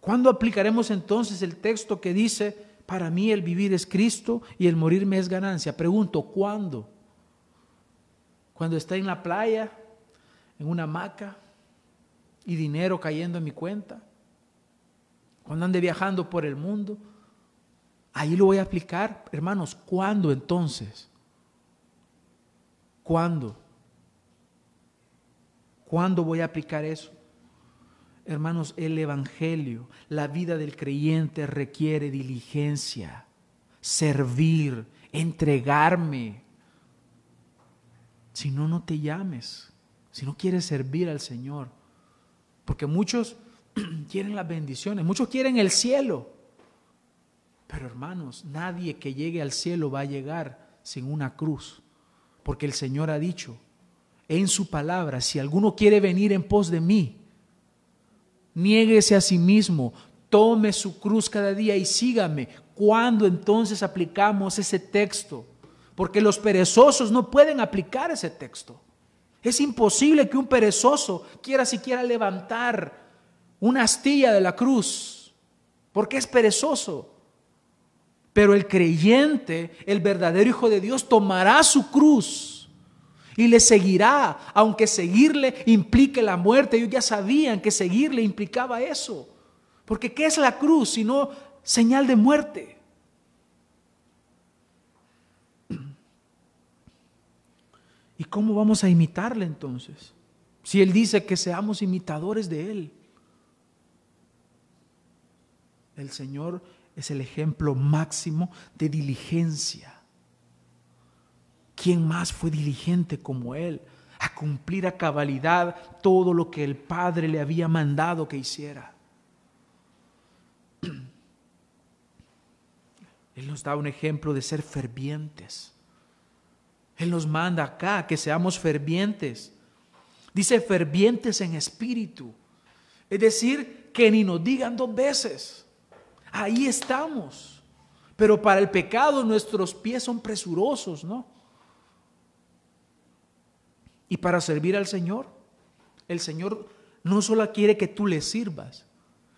¿Cuándo aplicaremos entonces el texto que dice, para mí el vivir es Cristo y el morir me es ganancia? Pregunto, ¿cuándo? Cuando está en la playa, en una hamaca y dinero cayendo en mi cuenta. Cuando ande viajando por el mundo Ahí lo voy a aplicar, hermanos. ¿Cuándo entonces? ¿Cuándo? ¿Cuándo voy a aplicar eso? Hermanos, el Evangelio, la vida del creyente requiere diligencia, servir, entregarme. Si no, no te llames. Si no quieres servir al Señor. Porque muchos quieren las bendiciones, muchos quieren el cielo. Pero hermanos, nadie que llegue al cielo va a llegar sin una cruz. Porque el Señor ha dicho en su palabra, si alguno quiere venir en pos de mí, niéguese a sí mismo, tome su cruz cada día y sígame. ¿Cuándo entonces aplicamos ese texto? Porque los perezosos no pueden aplicar ese texto. Es imposible que un perezoso quiera siquiera levantar una astilla de la cruz, porque es perezoso. Pero el creyente, el verdadero Hijo de Dios, tomará su cruz y le seguirá, aunque seguirle implique la muerte. Ellos ya sabían que seguirle implicaba eso. Porque ¿qué es la cruz sino señal de muerte? ¿Y cómo vamos a imitarle entonces? Si Él dice que seamos imitadores de Él. El Señor es el ejemplo máximo de diligencia. ¿Quién más fue diligente como Él a cumplir a cabalidad todo lo que el Padre le había mandado que hiciera? Él nos da un ejemplo de ser fervientes. Él nos manda acá que seamos fervientes. Dice fervientes en espíritu. Es decir, que ni nos digan dos veces. Ahí estamos. Pero para el pecado nuestros pies son presurosos, ¿no? Y para servir al Señor, el Señor no solo quiere que tú le sirvas,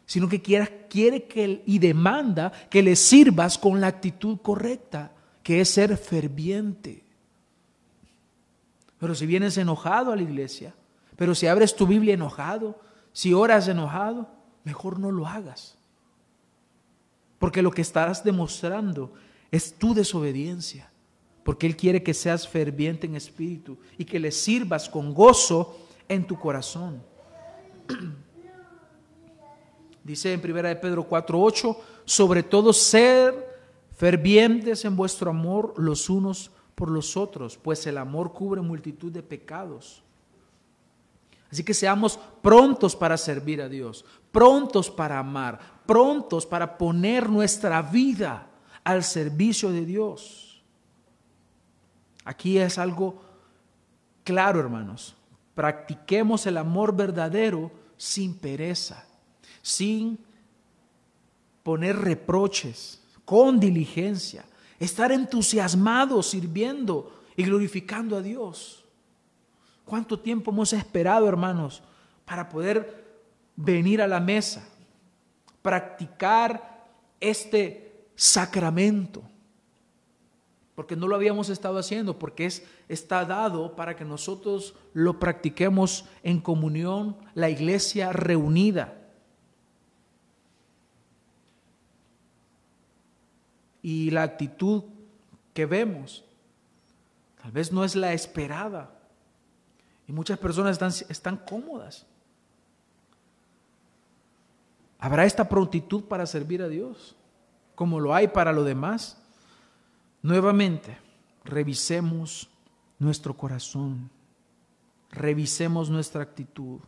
sino que quiere, quiere que y demanda que le sirvas con la actitud correcta, que es ser ferviente. Pero si vienes enojado a la iglesia, pero si abres tu Biblia enojado, si oras enojado, mejor no lo hagas. Porque lo que estarás demostrando es tu desobediencia. Porque Él quiere que seas ferviente en espíritu y que le sirvas con gozo en tu corazón. Dice en 1 de Pedro 4:8, sobre todo ser fervientes en vuestro amor los unos por los otros, pues el amor cubre multitud de pecados. Así que seamos prontos para servir a Dios, prontos para amar, prontos para poner nuestra vida al servicio de Dios. Aquí es algo claro, hermanos. Practiquemos el amor verdadero sin pereza, sin poner reproches, con diligencia, estar entusiasmados sirviendo y glorificando a Dios. ¿Cuánto tiempo hemos esperado, hermanos, para poder venir a la mesa, practicar este sacramento? Porque no lo habíamos estado haciendo, porque es, está dado para que nosotros lo practiquemos en comunión, la iglesia reunida. Y la actitud que vemos tal vez no es la esperada. Y muchas personas están, están cómodas. ¿Habrá esta prontitud para servir a Dios como lo hay para lo demás? Nuevamente, revisemos nuestro corazón, revisemos nuestra actitud,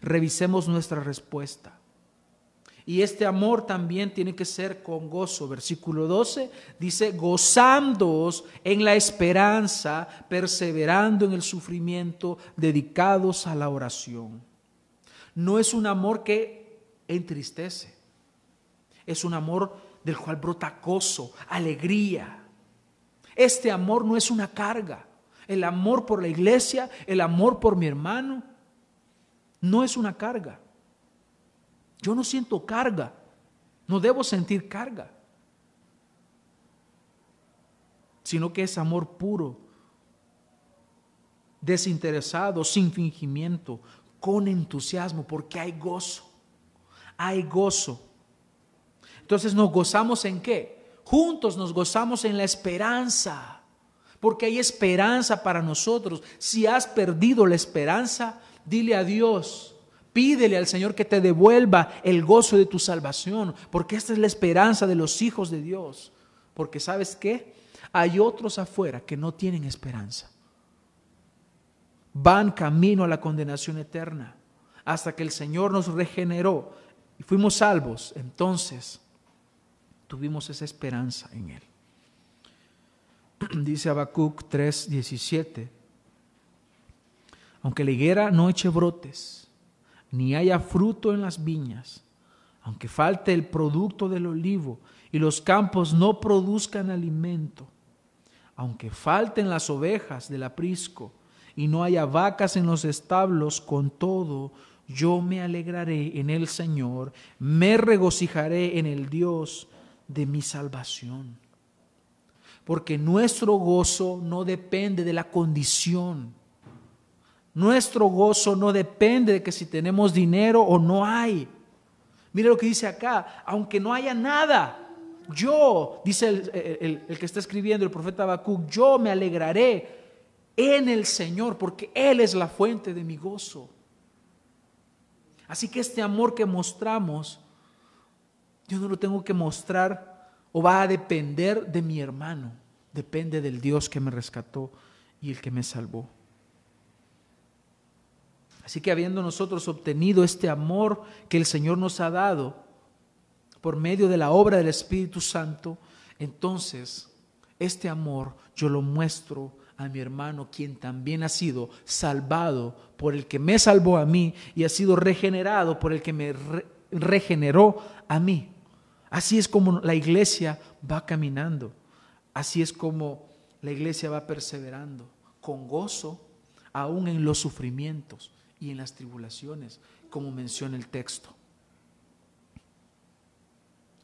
revisemos nuestra respuesta. Y este amor también tiene que ser con gozo. Versículo 12 dice, gozándoos en la esperanza, perseverando en el sufrimiento, dedicados a la oración. No es un amor que entristece, es un amor del cual brota gozo, alegría. Este amor no es una carga. El amor por la iglesia, el amor por mi hermano, no es una carga. Yo no siento carga, no debo sentir carga, sino que es amor puro, desinteresado, sin fingimiento, con entusiasmo, porque hay gozo, hay gozo. Entonces nos gozamos en qué? Juntos nos gozamos en la esperanza, porque hay esperanza para nosotros. Si has perdido la esperanza, dile a Dios, pídele al Señor que te devuelva el gozo de tu salvación, porque esta es la esperanza de los hijos de Dios. Porque sabes qué? Hay otros afuera que no tienen esperanza. Van camino a la condenación eterna hasta que el Señor nos regeneró y fuimos salvos. Entonces tuvimos esa esperanza en Él. Dice Habacuc 3:17, aunque la higuera no eche brotes, ni haya fruto en las viñas, aunque falte el producto del olivo y los campos no produzcan alimento, aunque falten las ovejas del aprisco y no haya vacas en los establos, con todo yo me alegraré en el Señor, me regocijaré en el Dios de mi salvación. Porque nuestro gozo no depende de la condición. Nuestro gozo no depende de que si tenemos dinero o no hay. Mire lo que dice acá, aunque no haya nada, yo, dice el, que está escribiendo el profeta Habacuc, yo me alegraré en el Señor, porque Él es la fuente de mi gozo. Así que este amor que mostramos, yo no lo tengo que mostrar o va a depender de mi hermano, depende del Dios que me rescató y el que me salvó. Así que habiendo nosotros obtenido este amor que el Señor nos ha dado por medio de la obra del Espíritu Santo, entonces este amor yo lo muestro a mi hermano, quien también ha sido salvado por el que me salvó a mí y ha sido regenerado por el que me regeneró a mí. Así es como la iglesia va caminando. Así es como la iglesia va perseverando con gozo, aún en los sufrimientos y en las tribulaciones, como menciona el texto.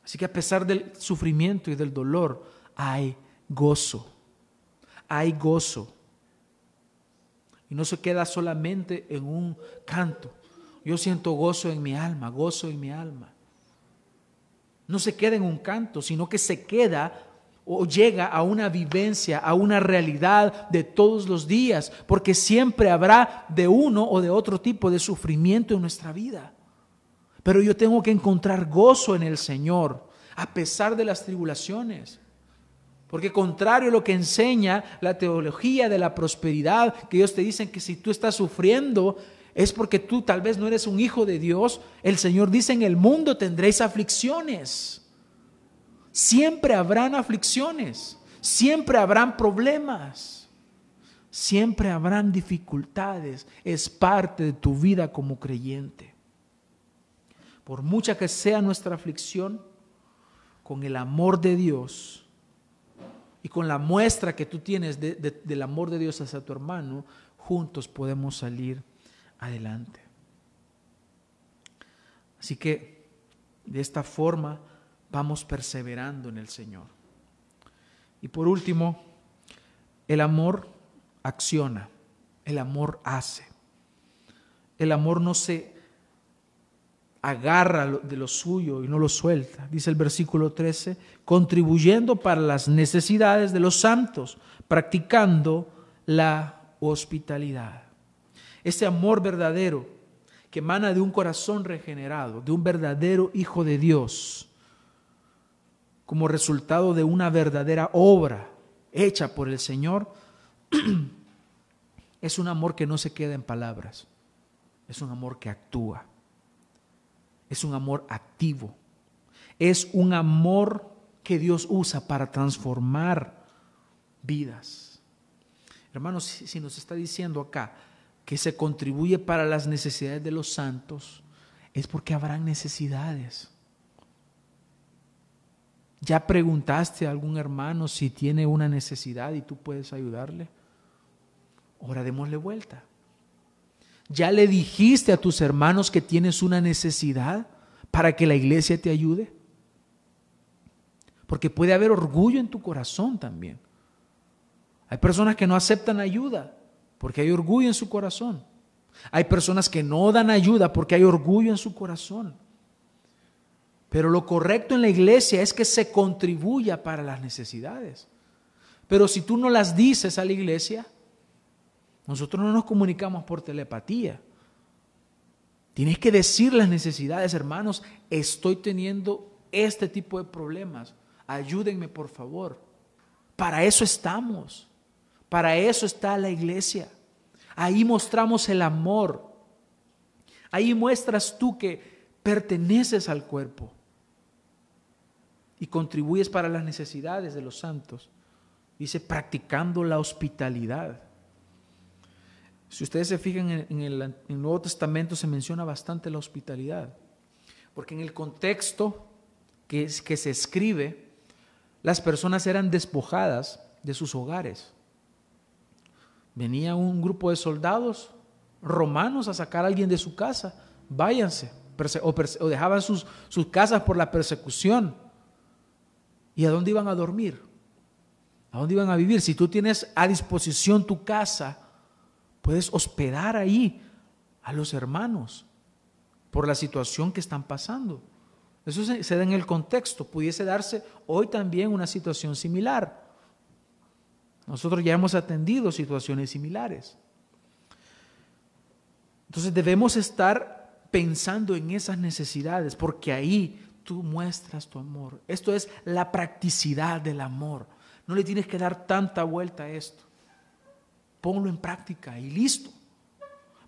Así que a pesar del sufrimiento y del dolor, hay gozo hay gozo. Y no se queda solamente en un canto. Yo siento gozo en mi alma, gozo en mi alma. No se queda en un canto, sino que se queda o llega a una vivencia, a una realidad de todos los días, porque siempre habrá de uno o de otro tipo de sufrimiento en nuestra vida. Pero yo tengo que encontrar gozo en el Señor, a pesar de las tribulaciones. Porque contrario a lo que enseña la teología de la prosperidad, que ellos te dicen que si tú estás sufriendo es porque tú tal vez no eres un hijo de Dios, el Señor dice en el mundo tendréis aflicciones. Siempre habrán aflicciones, siempre habrán problemas, siempre habrán dificultades. Es parte de tu vida como creyente. Por mucha que sea nuestra aflicción, con el amor de Dios, y con la muestra que tú tienes del amor de Dios hacia tu hermano, juntos podemos salir adelante. Así que de esta forma vamos perseverando en el Señor. Y por último, el amor acciona, el amor hace. El amor no se agarra de lo suyo y no lo suelta. Dice el versículo 13, contribuyendo para las necesidades de los santos, practicando la hospitalidad. Ese amor verdadero que emana de un corazón regenerado, de un verdadero Hijo de Dios, como resultado de una verdadera obra hecha por el Señor, es un amor que no se queda en palabras, es un amor que actúa es un amor activo. Es un amor que Dios usa para transformar vidas. Hermanos, si nos está diciendo acá que se contribuye para las necesidades de los santos, es porque habrán necesidades. ¿Ya preguntaste a algún hermano si tiene una necesidad y tú puedes ayudarle? Ahora démosle vuelta. ¿Ya le dijiste a tus hermanos que tienes una necesidad para que la iglesia te ayude? Porque puede haber orgullo en tu corazón también. Hay personas que no aceptan ayuda porque hay orgullo en su corazón. Hay personas que no dan ayuda porque hay orgullo en su corazón. Pero lo correcto en la iglesia es que se contribuya para las necesidades. Pero si tú no las dices a la iglesia, nosotros no nos comunicamos por telepatía. Tienes que decir las necesidades, hermanos. Estoy teniendo este tipo de problemas. Ayúdenme, por favor. Para eso estamos. Para eso está la iglesia. Ahí mostramos el amor. Ahí muestras tú que perteneces al cuerpo y contribuyes para las necesidades de los santos. Dice, practicando la hospitalidad. Si ustedes se fijan en el, Nuevo Testamento se menciona bastante la hospitalidad, porque en el contexto que, se escribe, las personas eran despojadas de sus hogares. Venía un grupo de soldados romanos a sacar a alguien de su casa, váyanse, o, dejaban sus casas por la persecución. ¿Y a dónde iban a dormir? ¿A dónde iban a vivir? Si tú tienes a disposición tu casa, puedes hospedar ahí a los hermanos por la situación que están pasando. Eso se, da en el contexto. Pudiese darse hoy también una situación similar. Nosotros ya hemos atendido situaciones similares. Entonces debemos estar pensando en esas necesidades porque ahí tú muestras tu amor. Esto es la practicidad del amor. No le tienes que dar tanta vuelta a esto. Ponlo en práctica y listo.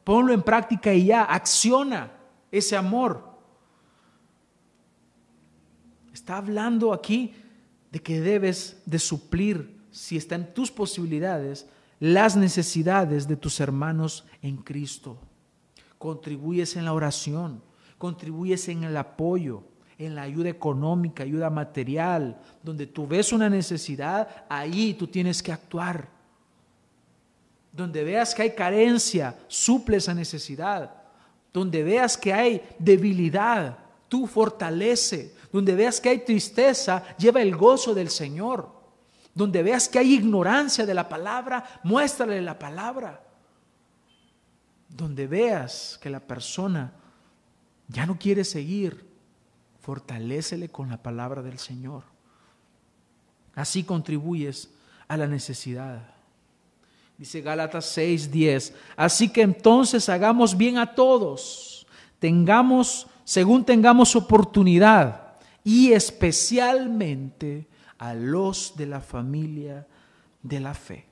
Ponlo en práctica y ya, acciona ese amor. Está hablando aquí de que debes de suplir, si está en tus posibilidades, las necesidades de tus hermanos en Cristo. Contribuyes en la oración, contribuyes en el apoyo, en la ayuda económica, ayuda material, donde tú ves una necesidad, ahí tú tienes que actuar. Donde veas que hay carencia, suple esa necesidad. Donde veas que hay debilidad, tú fortalece. Donde veas que hay tristeza, lleva el gozo del Señor. Donde veas que hay ignorancia de la palabra, muéstrale la palabra. Donde veas que la persona ya no quiere seguir, fortalécele con la palabra del Señor. Así contribuyes a la necesidad. Dice Gálatas 6:10. Así que entonces hagamos bien a todos, tengamos, según tengamos oportunidad, y especialmente a los de la familia de la fe.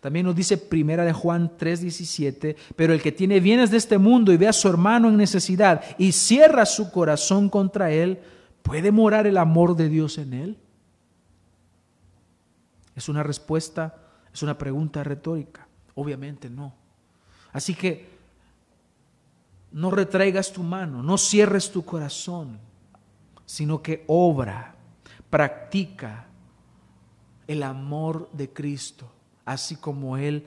También nos dice Primera de Juan 3:17, pero el que tiene bienes de este mundo y ve a su hermano en necesidad y cierra su corazón contra él, ¿puede morar el amor de Dios en él? Es una respuesta, es una pregunta retórica. Obviamente no. Así que no retraigas tu mano, no cierres tu corazón, sino que obra, practica el amor de Cristo así como Él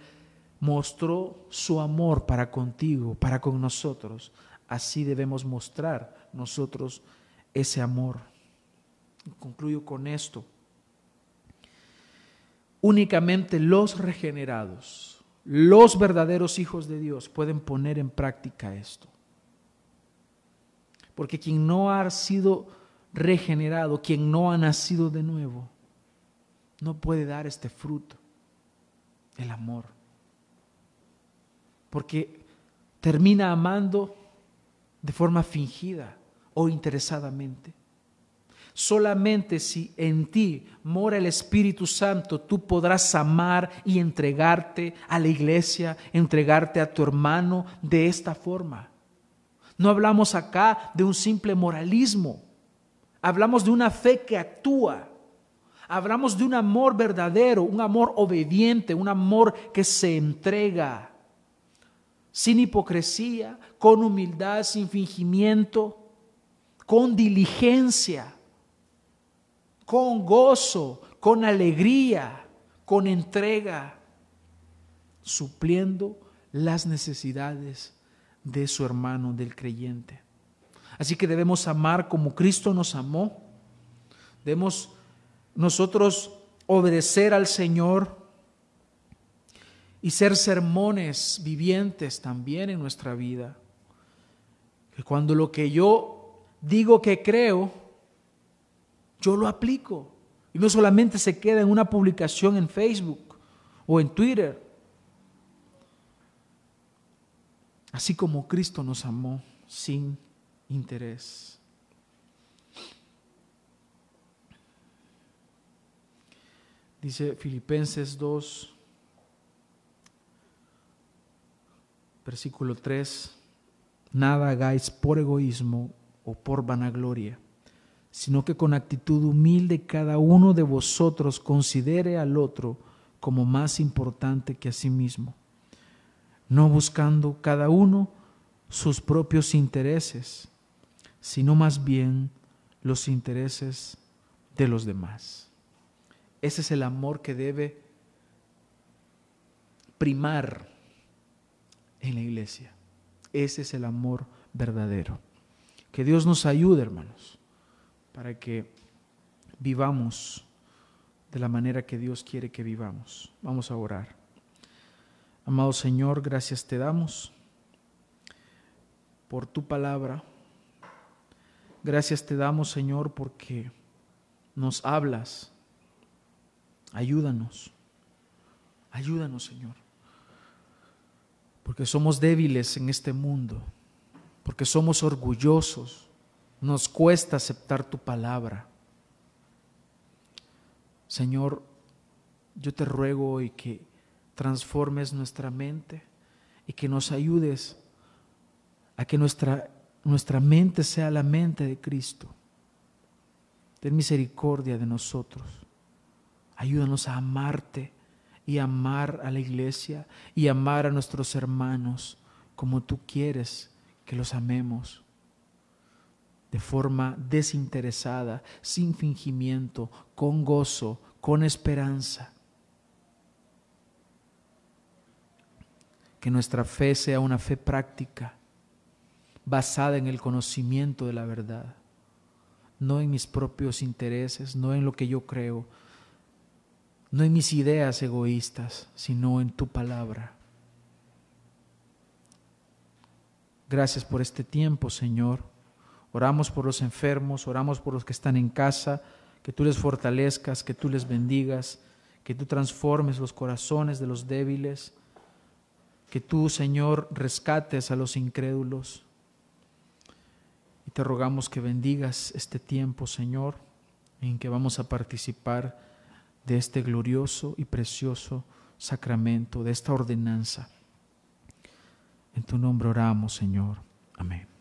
mostró su amor para contigo, para con nosotros, así debemos mostrar nosotros ese amor. Concluyo con esto. Únicamente los regenerados, los verdaderos hijos de Dios pueden poner en práctica esto. Porque quien no ha sido regenerado, quien no ha nacido de nuevo, no puede dar este fruto el amor. Porque termina amando de forma fingida o interesadamente. Solamente si en ti mora el Espíritu Santo, tú podrás amar y entregarte a la iglesia, entregarte a tu hermano de esta forma. No hablamos acá de un simple moralismo, hablamos de una fe que actúa Hablamos de un amor verdadero, un amor obediente, un amor que se entrega sin hipocresía, con humildad, sin fingimiento, con diligencia, con gozo, con alegría, con entrega, supliendo las necesidades de su hermano, del creyente. Así que debemos amar como Cristo nos amó. Debemos nosotros obedecer al Señor y ser sermones vivientes también en nuestra vida. Que cuando lo que yo digo que creo Yo lo aplico. Y no solamente se queda en una publicación en Facebook o en Twitter. Así como Cristo nos amó sin interés. Dice Filipenses 2, versículo 3, nada hagáis por egoísmo o por vanagloria, sino que con actitud humilde cada uno de vosotros considere al otro como más importante que a sí mismo, no buscando cada uno sus propios intereses, sino más bien los intereses de los demás. Ese es el amor que debe primar en la iglesia. Ese es el amor verdadero. Que Dios nos ayude, hermanos, para que vivamos de la manera que Dios quiere que vivamos. Vamos a orar. Amado Señor, gracias te damos por tu palabra. Gracias te damos, Señor, porque nos hablas. Ayúdanos. Ayúdanos, Señor. Porque somos débiles en este mundo. Porque somos orgullosos. Nos cuesta aceptar tu palabra. Señor, yo te ruego hoy que transformes nuestra mente y que nos ayudes a que nuestra, nuestra mente sea la mente de Cristo. Ten misericordia de nosotros. Ayúdanos a amarte y amar a la iglesia y amar a nuestros hermanos como tú quieres que los amemos. De forma desinteresada, sin fingimiento, con gozo, con esperanza. Que nuestra fe sea una fe práctica basada en el conocimiento de la verdad, no en mis propios intereses, no en lo que yo creo, no en mis ideas egoístas, sino en tu palabra. Gracias por este tiempo, Señor. Oramos por los enfermos, oramos por los que están en casa, que tú les fortalezcas, que tú les bendigas, que tú transformes los corazones de los débiles, que tú, Señor, rescates a los incrédulos. Y te rogamos que bendigas este tiempo, Señor, en que vamos a participar de este glorioso y precioso sacramento, de esta ordenanza. En tu nombre oramos, Señor. Amén.